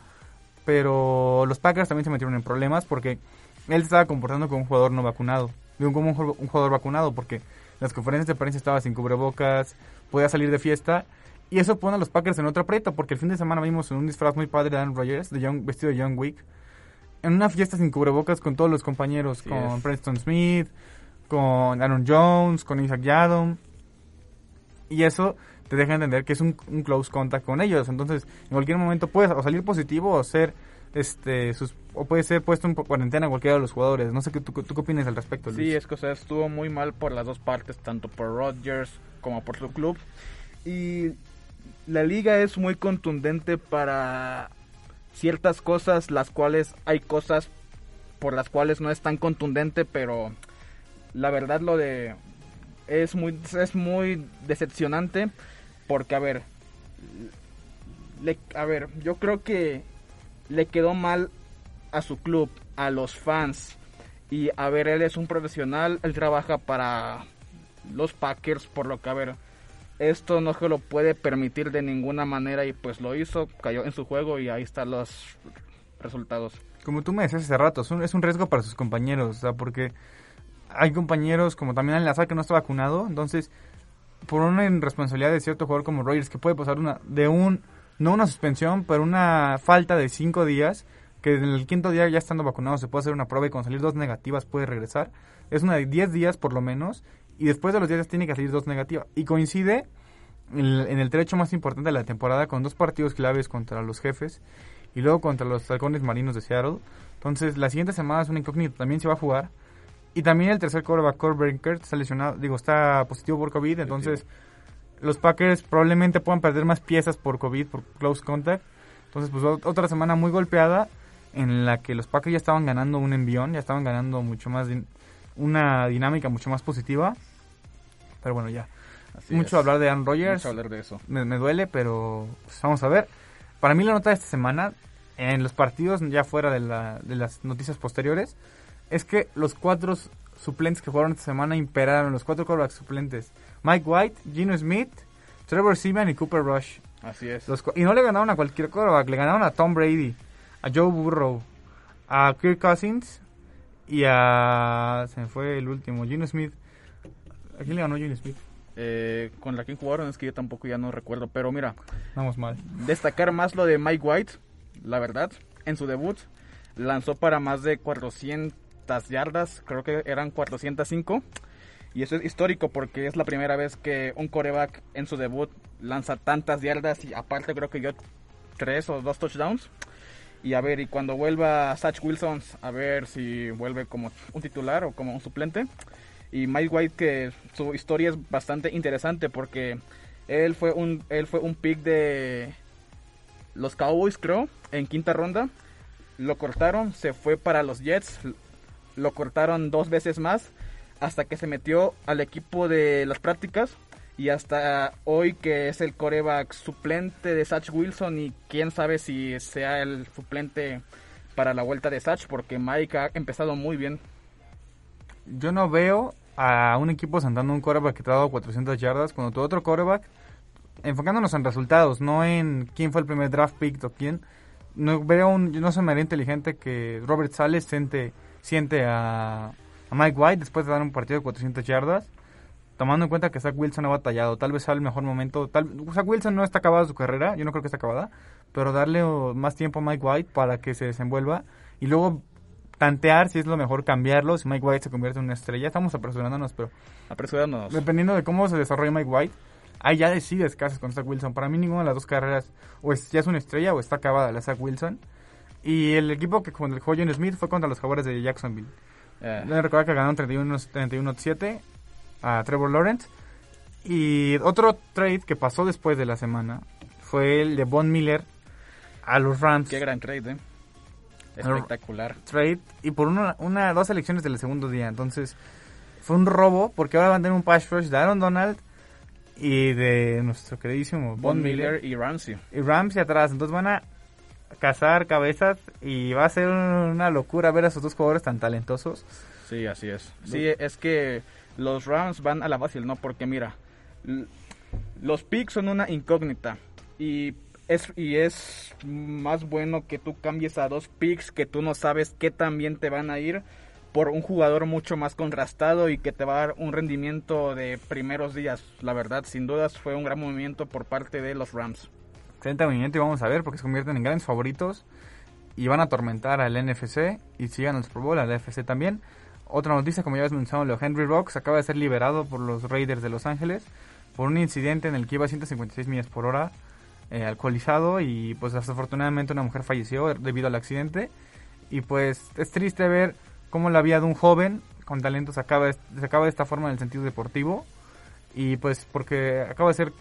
Pero los Packers también se metieron en problemas porque él se estaba comportando como un jugador no vacunado. Digo, como un, un jugador vacunado porque las conferencias de prensa estaba sin cubrebocas, podía salir de fiesta. Y eso pone a los Packers en otro aprieto porque el fin de semana vimos un disfraz muy padre de Aaron Rodgers, de Young- vestido de Young Wick, en una fiesta sin cubrebocas con todos los compañeros, con es. Preston Smith, con Aaron Jones, con Isaac Yadom. Y eso te deja entender que es un, un close contact con ellos. Entonces, en cualquier momento puedes o salir positivo o ser este sus, o puede ser puesto en cuarentena cualquiera de los jugadores. No sé qué tú, tú qué opinas al respecto, Luis. Sí, es que o sea, estuvo muy mal por las dos partes, tanto por Rodgers como por su club. Y la liga es muy contundente para ciertas cosas, las cuales hay cosas por las cuales no es tan contundente, pero la verdad lo de es muy es muy decepcionante porque a ver le- a ver, yo creo que le quedó mal a su club, a los fans. Y a ver, él es un profesional, él trabaja para los Packers, por lo que a ver, esto no se lo puede permitir de ninguna manera y pues lo hizo, cayó en su juego y ahí están los resultados. Como tú me decías hace rato, es un, es un riesgo para sus compañeros, o sea, porque hay compañeros como también Al que no está vacunado, entonces por una irresponsabilidad de cierto jugador como Rogers que puede pasar una de un no una suspensión, pero una falta de cinco días, que en el quinto día ya estando vacunado se puede hacer una prueba y con salir dos negativas puede regresar. Es una de 10 días por lo menos y después de los 10 días tiene que salir dos negativas y coincide en el, trecho más importante de la temporada con dos partidos claves contra los jefes y luego contra los halcones marinos de Seattle. Entonces, la siguiente semana es una incógnita. También se va a jugar. Y también el tercer quarterback, Cole Brinker, está lesionado, digo, está positivo por COVID, entonces los Packers probablemente puedan perder más piezas por COVID, por close contact. Entonces, pues ot- otra semana muy golpeada en la que los Packers ya estaban ganando un envión, ya estaban ganando mucho más, una dinámica mucho más positiva. Pero bueno, ya. Así mucho es. hablar de Aaron Rodgers. Mucho hablar de eso. Me, me duele, pero pues, vamos a ver. Para mí la nota de esta semana, en los partidos ya fuera de, la- de las noticias posteriores, es que los cuatro suplentes que jugaron esta semana imperaron, los cuatro quarterbacks suplentes. Mike White, Gino Smith, Trevor Seaman y Cooper Rush. Así es. Los y no le ganaron a cualquier quarterback, le ganaron a Tom Brady, a Joe Burrow, a Kirk Cousins y a... se me fue el último, Gino Smith. ¿A quién le ganó Gino Smith? Eh, con la que jugaron es que yo tampoco ya no recuerdo. Pero mira, Vamos mal. destacar más lo de Mike White, la verdad, en su debut lanzó para más de 400 yardas, creo que eran 405. Y eso es histórico porque es la primera vez que un coreback en su debut lanza tantas yardas y aparte creo que yo tres o dos touchdowns. Y a ver, y cuando vuelva Satch Wilson, a ver si vuelve como un titular o como un suplente. Y Mike White, que su historia es bastante interesante porque él fue un, él fue un pick de los Cowboys, creo, en quinta ronda. Lo cortaron, se fue para los Jets. Lo cortaron dos veces más hasta que se metió al equipo de las prácticas. Y hasta hoy que es el coreback suplente de Satch Wilson y quién sabe si sea el suplente para la vuelta de Satch porque Mike ha empezado muy bien. Yo no veo a un equipo sentando un coreback que te ha dado 400 yardas cuando tu otro coreback, enfocándonos en resultados, no en quién fue el primer draft pick o quién, no veo un, no se me haría inteligente que Robert Sales siente, siente a, a Mike White después de dar un partido de 400 yardas, tomando en cuenta que Zach Wilson ha batallado, tal vez sea el mejor momento, tal, Zach Wilson no está acabada su carrera, yo no creo que está acabada, pero darle más tiempo a Mike White para que se desenvuelva y luego tantear si es lo mejor cambiarlo, si Mike White se convierte en una estrella. Estamos apresurándonos, pero Apresurándonos. dependiendo de cómo se desarrolle Mike White, ahí ya decides qué haces con Zach Wilson. Para mí ninguna de las dos carreras o es, ya es una estrella o está acabada la Zach Wilson. Y el equipo que con el John Smith fue contra los Jaguares de Jacksonville. Eh, recordar que ganaron 31 31-7 a Trevor Lawrence. Y otro trade que pasó después de la semana fue el de Von Miller a los Rams. qué gran trade, ¿eh? Espectacular. trade y por una, una dos elecciones del segundo día. Entonces, fue un robo porque ahora van a tener un pass rush de Aaron Donald y de nuestro queridísimo Von Miller y Ramsey. y Ramsey atrás. Entonces van a cazar cabezas y va a ser una locura ver a esos dos jugadores tan talentosos. Sí, así es. Sí, es que los Rams van a la fácil, ¿no? Porque mira, los picks son una incógnita y es y es más bueno que tú cambies a dos picks que tú no sabes qué tan bien te van a ir por un jugador mucho más contrastado y que te va a dar un rendimiento de primeros días. La verdad, sin dudas fue un gran movimiento por parte de los Rams. Excelente movimiento y vamos a ver porque se convierten en grandes favoritos y van a atormentar al NFC y sigan al Super Bowl, al NFC también. Otra noticia, como ya habías mencionado, Leo Henry Rocks acaba de ser liberado por los Raiders de Los Ángeles por un incidente en el que iba a 156 millas por hora eh, alcoholizado y pues desafortunadamente una mujer falleció debido al accidente. Y pues es triste ver cómo la vida de un joven con talento se acaba, de- se acaba de esta forma en el sentido deportivo. Y pues porque acaba de ser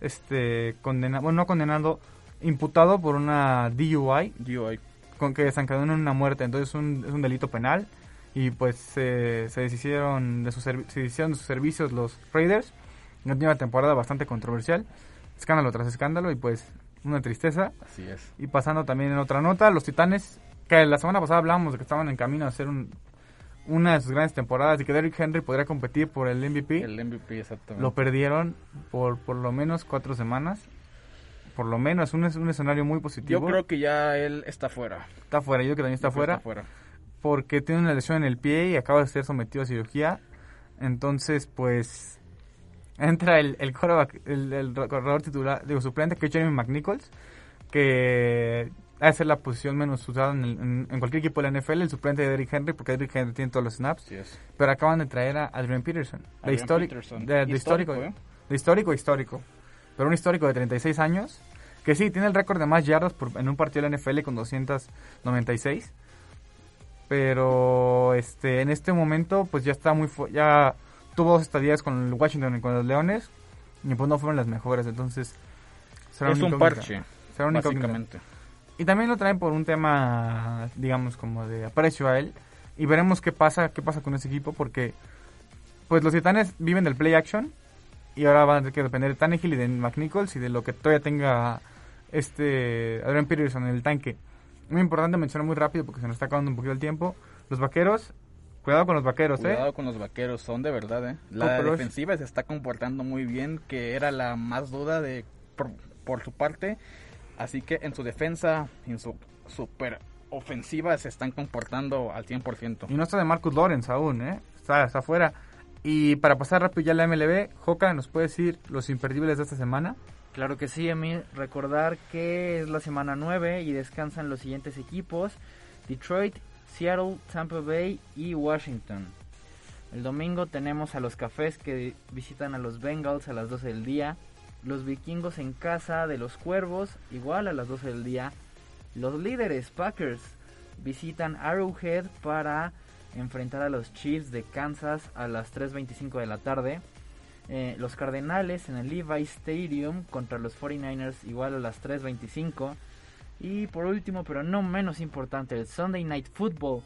este condenado, bueno no condenado, imputado por una DUI DUI. con que desencadenó una muerte, entonces es un, es un delito penal y pues se se deshicieron de sus se deshicieron de sus servicios los Raiders, una última temporada bastante controversial, escándalo tras escándalo y pues una tristeza. Así es. Y pasando también en otra nota, los Titanes, que la semana pasada hablábamos de que estaban en camino a hacer un- una de sus grandes temporadas y que Derrick Henry podría competir por el MVP. El MVP, exactamente. Lo perdieron por por lo menos cuatro semanas. Por lo menos, un, es un escenario muy positivo. Yo creo que ya él está fuera. Está fuera, yo creo que también está Yo fuera. está fuera. Porque tiene una lesión en el pie y acaba de ser sometido a cirugía. Entonces, pues, entra el, el, quarterback- el, el corredor titular, digo, suplente, que es Jeremy McNichols, que ha de ser la posición menos usada en, el- en- en cualquier equipo de la NFL, el suplente de Derrick Henry, porque Derrick Henry tiene todos los snaps. Pero acaban de traer a Adrian Peterson, de, Adrian histórico, Peterson. de, de histórico, Histórico, ¿eh? de histórico histórico. Pero un histórico de 36 años, que sí, tiene el récord de más yardas por- en un partido de la NFL con 296. Pero este en este momento pues ya está muy ya tuvo dos estadías con el Washington y con los Leones y pues no fueron las mejores, entonces será Es un parche, Será básicamente. Y también lo traen por un tema, digamos, como de aprecio a él. Y veremos qué pasa, qué pasa con ese equipo, porque pues los Titanes viven del play action y ahora van a tener que depender de Tannehill y de McNichols y de lo que todavía tenga este Adrian Peterson en el tanque. Muy importante mencionar muy rápido porque se nos está acabando un poquito el tiempo. Los vaqueros, cuidado con los vaqueros, Cuidado ¿eh? con los vaqueros, son de verdad, ¿eh? La pero es- defensiva se está comportando muy bien, que era la más duda de por, por su parte. Así que en su defensa, en su super ofensiva, se están comportando al 100%. Y no está de Marcus Lawrence aún, ¿eh? Está, está afuera. Y para pasar rápido ya a la MLB, Joca, ¿nos puede decir los imperdibles de esta semana? Claro que sí, Emil. Recordar que es la semana 9 y descansan los siguientes equipos. Detroit, Seattle, Tampa Bay y Washington. El domingo tenemos a los Cafés que visitan a los Bengals a las 12 del día. Los Vikingos en casa de los Cuervos, igual a las 12 del día. Los líderes Packers visitan Arrowhead para enfrentar a los Chiefs de Kansas a las 3.25 de la tarde. Eh, los Cardenales en el Levi Stadium contra los 49ers igual a las 3.25. Y por último, pero no menos importante, el Sunday Night Football.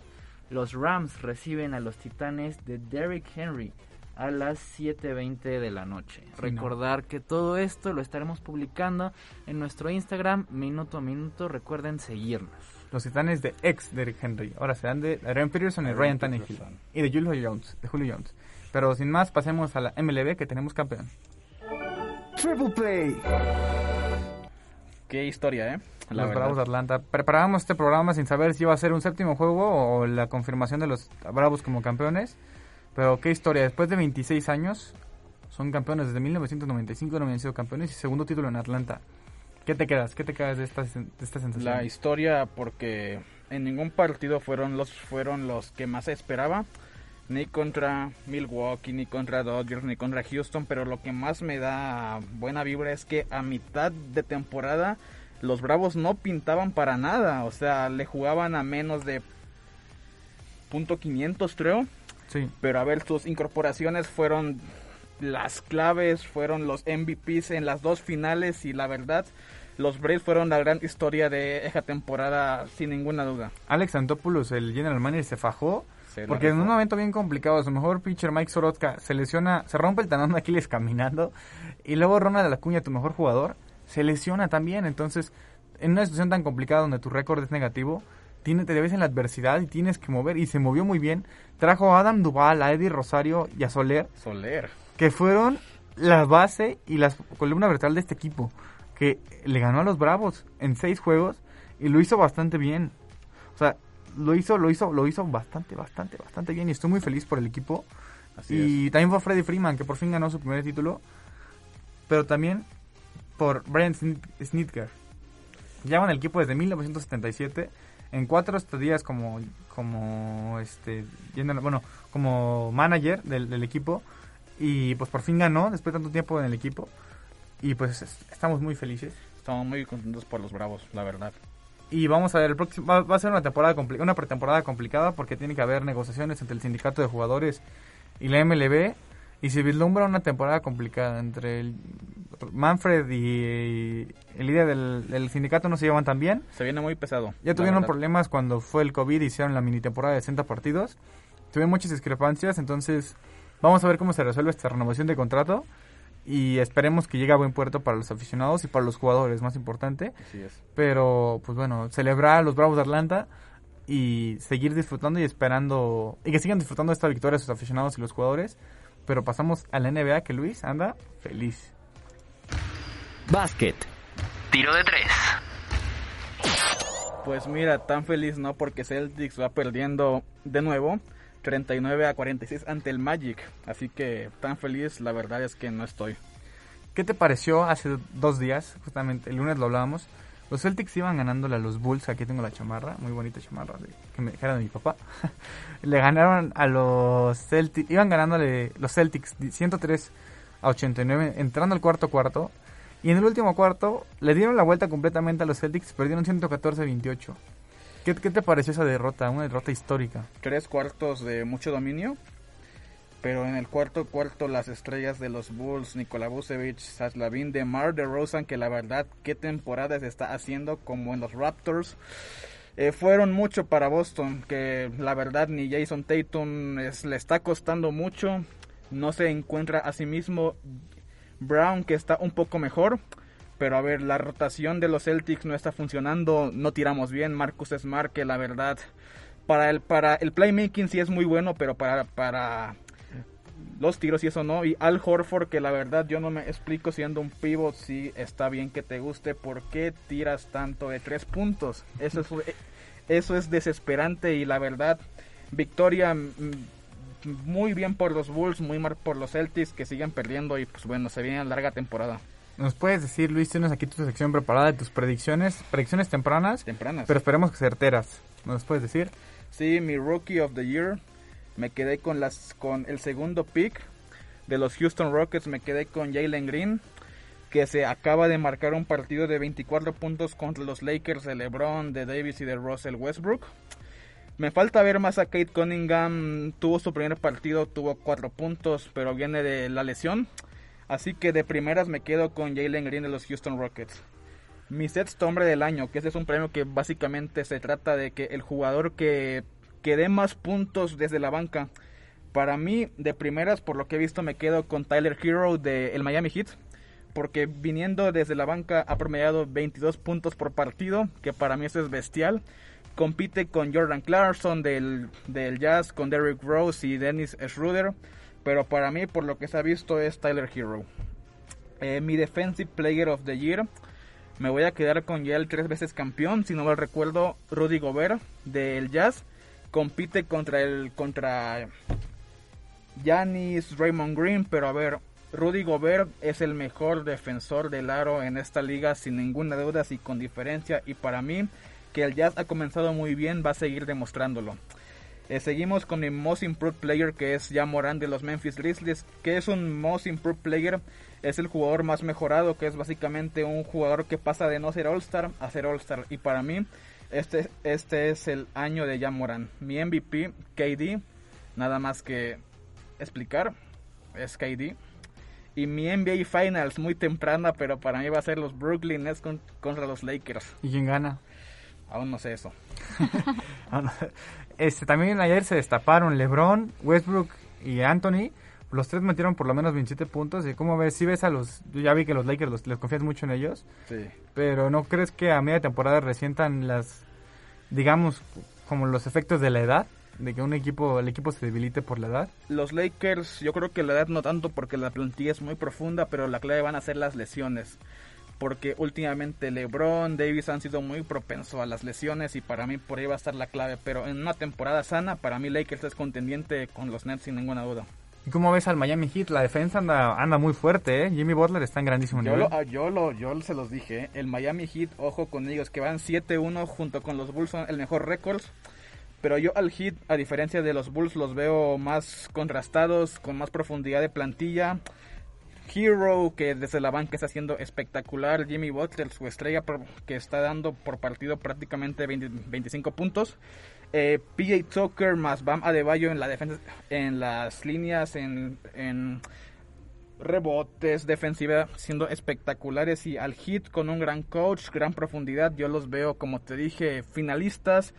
Los Rams reciben a los Titanes de Derrick Henry a las 7.20 de la noche. Sí, Recordar que todo esto lo estaremos publicando en nuestro Instagram minuto a minuto. Recuerden seguirnos. Los titanes de ex Derrick Henry. Ahora serán de Adrian Peterson y Ryan Tannehill. Y de Julio Jones. De Julio Jones. Pero sin más, pasemos a la MLB que tenemos campeón. Triple Play. Qué historia, ¿eh? La los verdad. Bravos de Atlanta. Preparábamos este programa sin saber si iba a ser un séptimo juego o la confirmación de los Bravos como campeones. Pero qué historia. Después de 26 años, son campeones. Desde 1995 no habían sido campeones y segundo título en Atlanta. ¿Qué te quedas? ¿Qué te quedas de esta, de esta sensación? La historia porque en ningún partido fueron los fueron los que más se esperaba, ni contra Milwaukee, ni contra Dodgers, ni contra Houston, pero lo que más me da buena vibra es que a mitad de temporada los Bravos no pintaban para nada, o sea, le jugaban a menos de punto 500 creo, Sí. pero a ver, sus incorporaciones fueron las claves, fueron los MVPs en las dos finales y la verdad, los Braves fueron la gran historia de esa temporada sin ninguna duda. Alex Antopoulos, el general manager, se fajó. Se la Porque en un momento bien complicado, su mejor pitcher Mike Sorotka se lesiona, se rompe el tendón de Aquiles caminando y luego Ronald de la Cuña, tu mejor jugador, se lesiona también. Entonces, en una situación tan complicada donde tu récord es negativo, tiene, te debes en la adversidad y tienes que mover y se movió muy bien. Trajo a Adam Duval, a Eddie Rosario y a Soler, Soler. que fueron la base y la columna vertebral de este equipo, que le ganó a los Bravos en seis juegos y lo hizo bastante bien. O sea, lo hizo, lo hizo, lo hizo bastante, bastante, bastante bien y estoy muy feliz por el equipo. Así y también fue Freddy Freeman, que por fin ganó su primer título, pero también por Brian Snit- Snitker. Llevan el equipo desde 1977 en cuatro estadías como como este bueno como manager del, del equipo y pues por fin ganó después de tanto tiempo en el equipo y pues es- estamos muy felices Estamos muy contentos por los Bravos, la verdad. Y vamos a ver el próximo va, va a ser una temporada una pretemporada complicada porque tiene que haber negociaciones entre el sindicato de jugadores y la MLB y se vislumbra una temporada complicada entre el Manfred y el líder del, del sindicato no se llevan tan bien Se viene muy pesado. ya tuvieron problemas cuando fue el COVID hicieron la mini temporada de 60 partidos. Tuvieron muchas discrepancias, entonces vamos a ver cómo se resuelve esta renovación de contrato y esperemos que llegue a buen puerto para los aficionados y para los jugadores, más importante. Así es. Pero, pues bueno, celebrar a los Bravos de Atlanta y seguir disfrutando y esperando, y que sigan disfrutando esta victoria sus aficionados y los jugadores. Pero pasamos a la NBA, que Luis anda feliz. Básquet. Tiro de tres. Pues mira, tan feliz no porque Celtics va perdiendo de nuevo 39 a 46 ante el Magic. Así que tan feliz la verdad es que no estoy. ¿Qué te pareció hace dos días? Justamente, el lunes lo hablábamos. Los Celtics iban ganándole a los Bulls. Aquí tengo la chamarra, muy bonita chamarra que me dejaron de mi papá. [LAUGHS] Le ganaron a los Celtics. Iban ganándole los Celtics 103 a 89, entrando al cuarto cuarto. Y en el último cuarto le dieron la vuelta completamente a los Celtics. Perdieron 114 a 28. ¿Qué, ¿Qué te pareció esa derrota? Una derrota histórica. Tres cuartos de mucho dominio. Pero en el cuarto cuarto las estrellas de los Bulls, Nikola Vucevic, Saslavin, DeMar DeRozan, que la verdad qué temporada se está haciendo como en los Raptors. Eh, fueron mucho para Boston, que la verdad ni Jason Tatum es- le está costando mucho. No se encuentra a sí mismo Brown, que está un poco mejor. Pero a ver, la rotación de los Celtics no está funcionando. No tiramos bien. Marcus Smart, que la verdad, para el, para el playmaking sí es muy bueno, pero para, para los tiros y eso no. Y Al Horford, que la verdad yo no me explico siendo un pivot si está bien que te guste. ¿Por qué tiras tanto de tres puntos? Eso es, eso es desesperante y la verdad, victoria mm, muy bien por los Bulls, muy mal por los Celtics que siguen perdiendo y pues bueno, se viene larga temporada. ¿Nos puedes decir, Luis, tienes aquí tu sección preparada de tus predicciones? Predicciones tempranas. Tempranas. Pero esperemos que certeras. ¿Nos puedes decir? Sí, mi Rookie of the Year. Me quedé con las con el segundo pick de los Houston Rockets. Me quedé con Jalen Green, que se acaba de marcar un partido de 24 puntos contra los Lakers de LeBron, de Davis y de Russell Westbrook. Me falta ver más a Kate Cunningham. Tuvo su primer partido, tuvo 4 puntos, pero viene de la lesión. Así que de primeras me quedo con Jalen Green de los Houston Rockets. Mi sexto hombre del año, que ese es un premio que básicamente se trata de que el jugador que, que dé más puntos desde la banca. Para mí, de primeras, por lo que he visto, me quedo con Tyler Hero de el Miami Heat. Porque viniendo desde la banca ha promediado 22 puntos por partido, que para mí eso es bestial. Compite con Jordan Clarkson del, del Jazz, con Derrick Rose y Dennis Schroeder. Pero para mí, por lo que se ha visto, es Tyler Hero. Eh, mi Defensive Player of the Year. Me voy a quedar con ya el tres veces campeón, si no mal recuerdo, Rudy Gobert del Jazz. Compite contra el contra Raymond Green, pero a ver, Rudy Gobert es el mejor defensor del aro en esta liga sin ninguna duda y con diferencia y para mí que el Jazz ha comenzado muy bien va a seguir demostrándolo. Eh, seguimos con mi Most Improved Player que es ya Morán de los Memphis Grizzlies. que es un Most Improved Player? Es el jugador más mejorado, que es básicamente un jugador que pasa de no ser All-Star a ser All-Star. Y para mí, este, este es el año de ya Morán. Mi MVP, KD, nada más que explicar, es KD. Y mi NBA Finals, muy temprana, pero para mí va a ser los Brooklyn Nets con- contra los Lakers. ¿Y quién gana? Aún no sé eso. [LAUGHS] Ah. Este, también ayer se destaparon LeBron, Westbrook y Anthony. Los tres metieron por lo menos 27 puntos. ¿Y cómo ves? Si ves a los... Yo ya vi que los Lakers los- les confías mucho en ellos. Sí. Pero ¿no crees que a media temporada resientan las... Digamos, como los efectos de la edad? De que un equipo, el equipo se debilite por la edad. Los Lakers, yo creo que la edad no tanto porque la plantilla es muy profunda, pero la clave van a ser las lesiones. Porque últimamente LeBron, Davis han sido muy propensos a las lesiones y para mí por ahí va a estar la clave. Pero en una temporada sana, para mí Lakers es contendiente con los Nets sin ninguna duda. ¿Y cómo ves al Miami Heat? La defensa anda, anda muy fuerte, ¿eh? Jimmy Butler está en grandísimo Yo, nivel. lo, ah, yo, lo, yo se los dije, ¿eh? el Miami Heat, ojo con ellos, que van 7-1 junto con los Bulls, son el mejor récord. Pero yo al Heat, a diferencia de los Bulls, los veo más contrastados, con más profundidad de plantilla. Hero, que desde la banca está haciendo espectacular. Jimmy Butler, su estrella, que está dando por partido prácticamente 20 25 puntos. Eh, PJ Tucker más Bam Adebayo en la defensa, en las líneas, en, en rebotes, defensiva, siendo espectaculares. Y al hit con un gran coach, gran profundidad. Yo los veo, como te dije, finalistas.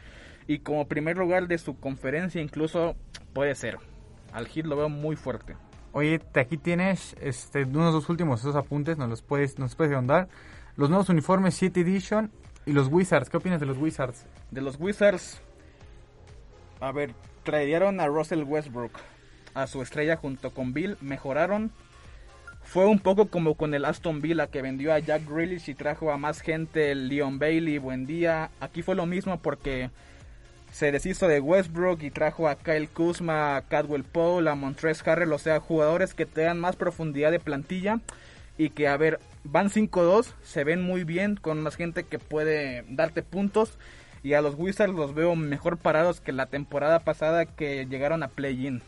Y como primer lugar de su conferencia, incluso puede ser. Al hit lo veo muy fuerte. Oye, aquí tienes este, unos dos últimos esos apuntes, nos los puedes, nos puedes ahondar. Los nuevos uniformes 7 Edition y los Wizards. ¿Qué opinas de los Wizards? De los Wizards, a ver, trajeron a Russell Westbrook, a su estrella junto con Bill, mejoraron. Fue un poco como con el Aston Villa que vendió a Jack Grealish y trajo a más gente, el Leon Bailey, buen día. Aquí fue lo mismo porque se deshizo de Westbrook y trajo a Kyle Kuzma, a Cadwell Poole, a Montrezl Harrell, o sea, jugadores que te dan más profundidad de plantilla y que, a ver, van 5-2, se ven muy bien con más gente que puede darte puntos y a los Wizards los veo mejor parados que la temporada pasada que llegaron a play-in.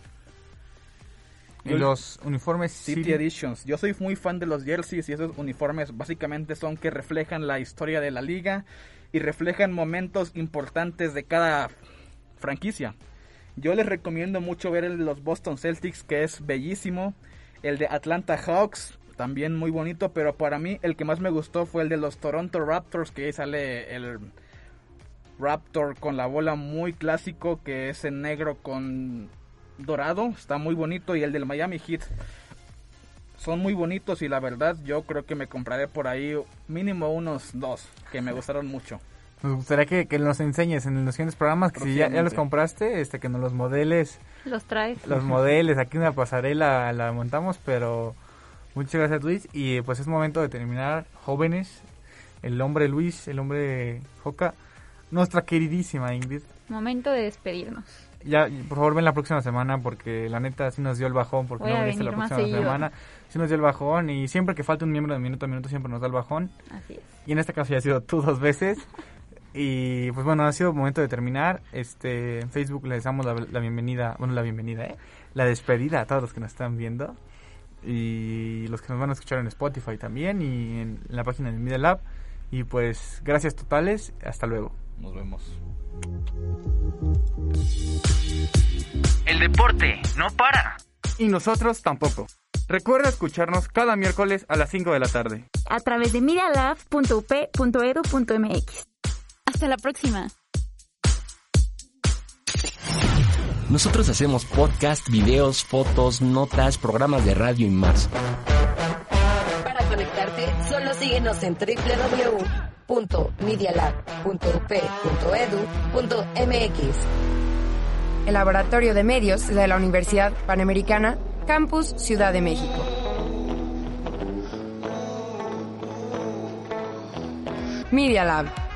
Y los uniformes City, City. Editions. Yo soy muy fan de los jerseys y esos uniformes básicamente son que reflejan la historia de la liga y reflejan momentos importantes de cada franquicia. Yo les recomiendo mucho ver el de los Boston Celtics, que es bellísimo. El de Atlanta Hawks, también muy bonito, pero para mí el que más me gustó fue el de los Toronto Raptors, que ahí sale el Raptor con la bola muy clásico, que es en negro con dorado, está muy bonito. Y el del Miami Heat son muy bonitos y la verdad yo creo que me compraré por ahí mínimo unos dos, que me gustaron mucho. Nos gustaría que, que nos enseñes en los siguientes programas que si ya, ya los compraste, este, que nos los modeles, Los traes. los [LAUGHS] modeles, aquí en la pasarela la montamos, pero muchas gracias Luis y pues es momento de terminar, jóvenes, el hombre Luis, el hombre Joca, nuestra queridísima Ingrid. Momento de despedirnos. Ya, por favor, ven la próxima semana porque la neta sí nos dio el bajón porque Voy no viniste la próxima seguido. semana. Sí nos dio el bajón y siempre que falta un miembro de Minuto a Minuto siempre nos da el bajón. Así es. Y en este caso ya ha sido tú dos veces. [LAUGHS] Y pues bueno, ha sido momento de terminar. Este, en Facebook les damos la, la bienvenida, bueno, la bienvenida, ¿eh? La despedida a todos los que nos están viendo. Y los que nos van a escuchar en Spotify también y en, la página de Media Lab. Y pues gracias totales, hasta luego. Nos vemos. El deporte no para. Y nosotros tampoco. Recuerda escucharnos cada miércoles a las 5 de la tarde. A través de medialab.up.edu.mx. Hasta la próxima. Nosotros hacemos podcast, videos, fotos, notas, programas de radio y más. Para conectarte, solo síguenos en www.medialab.up.edu.mx. El Laboratorio de Medios de la Universidad Panamericana, Campus Ciudad de México. Media Lab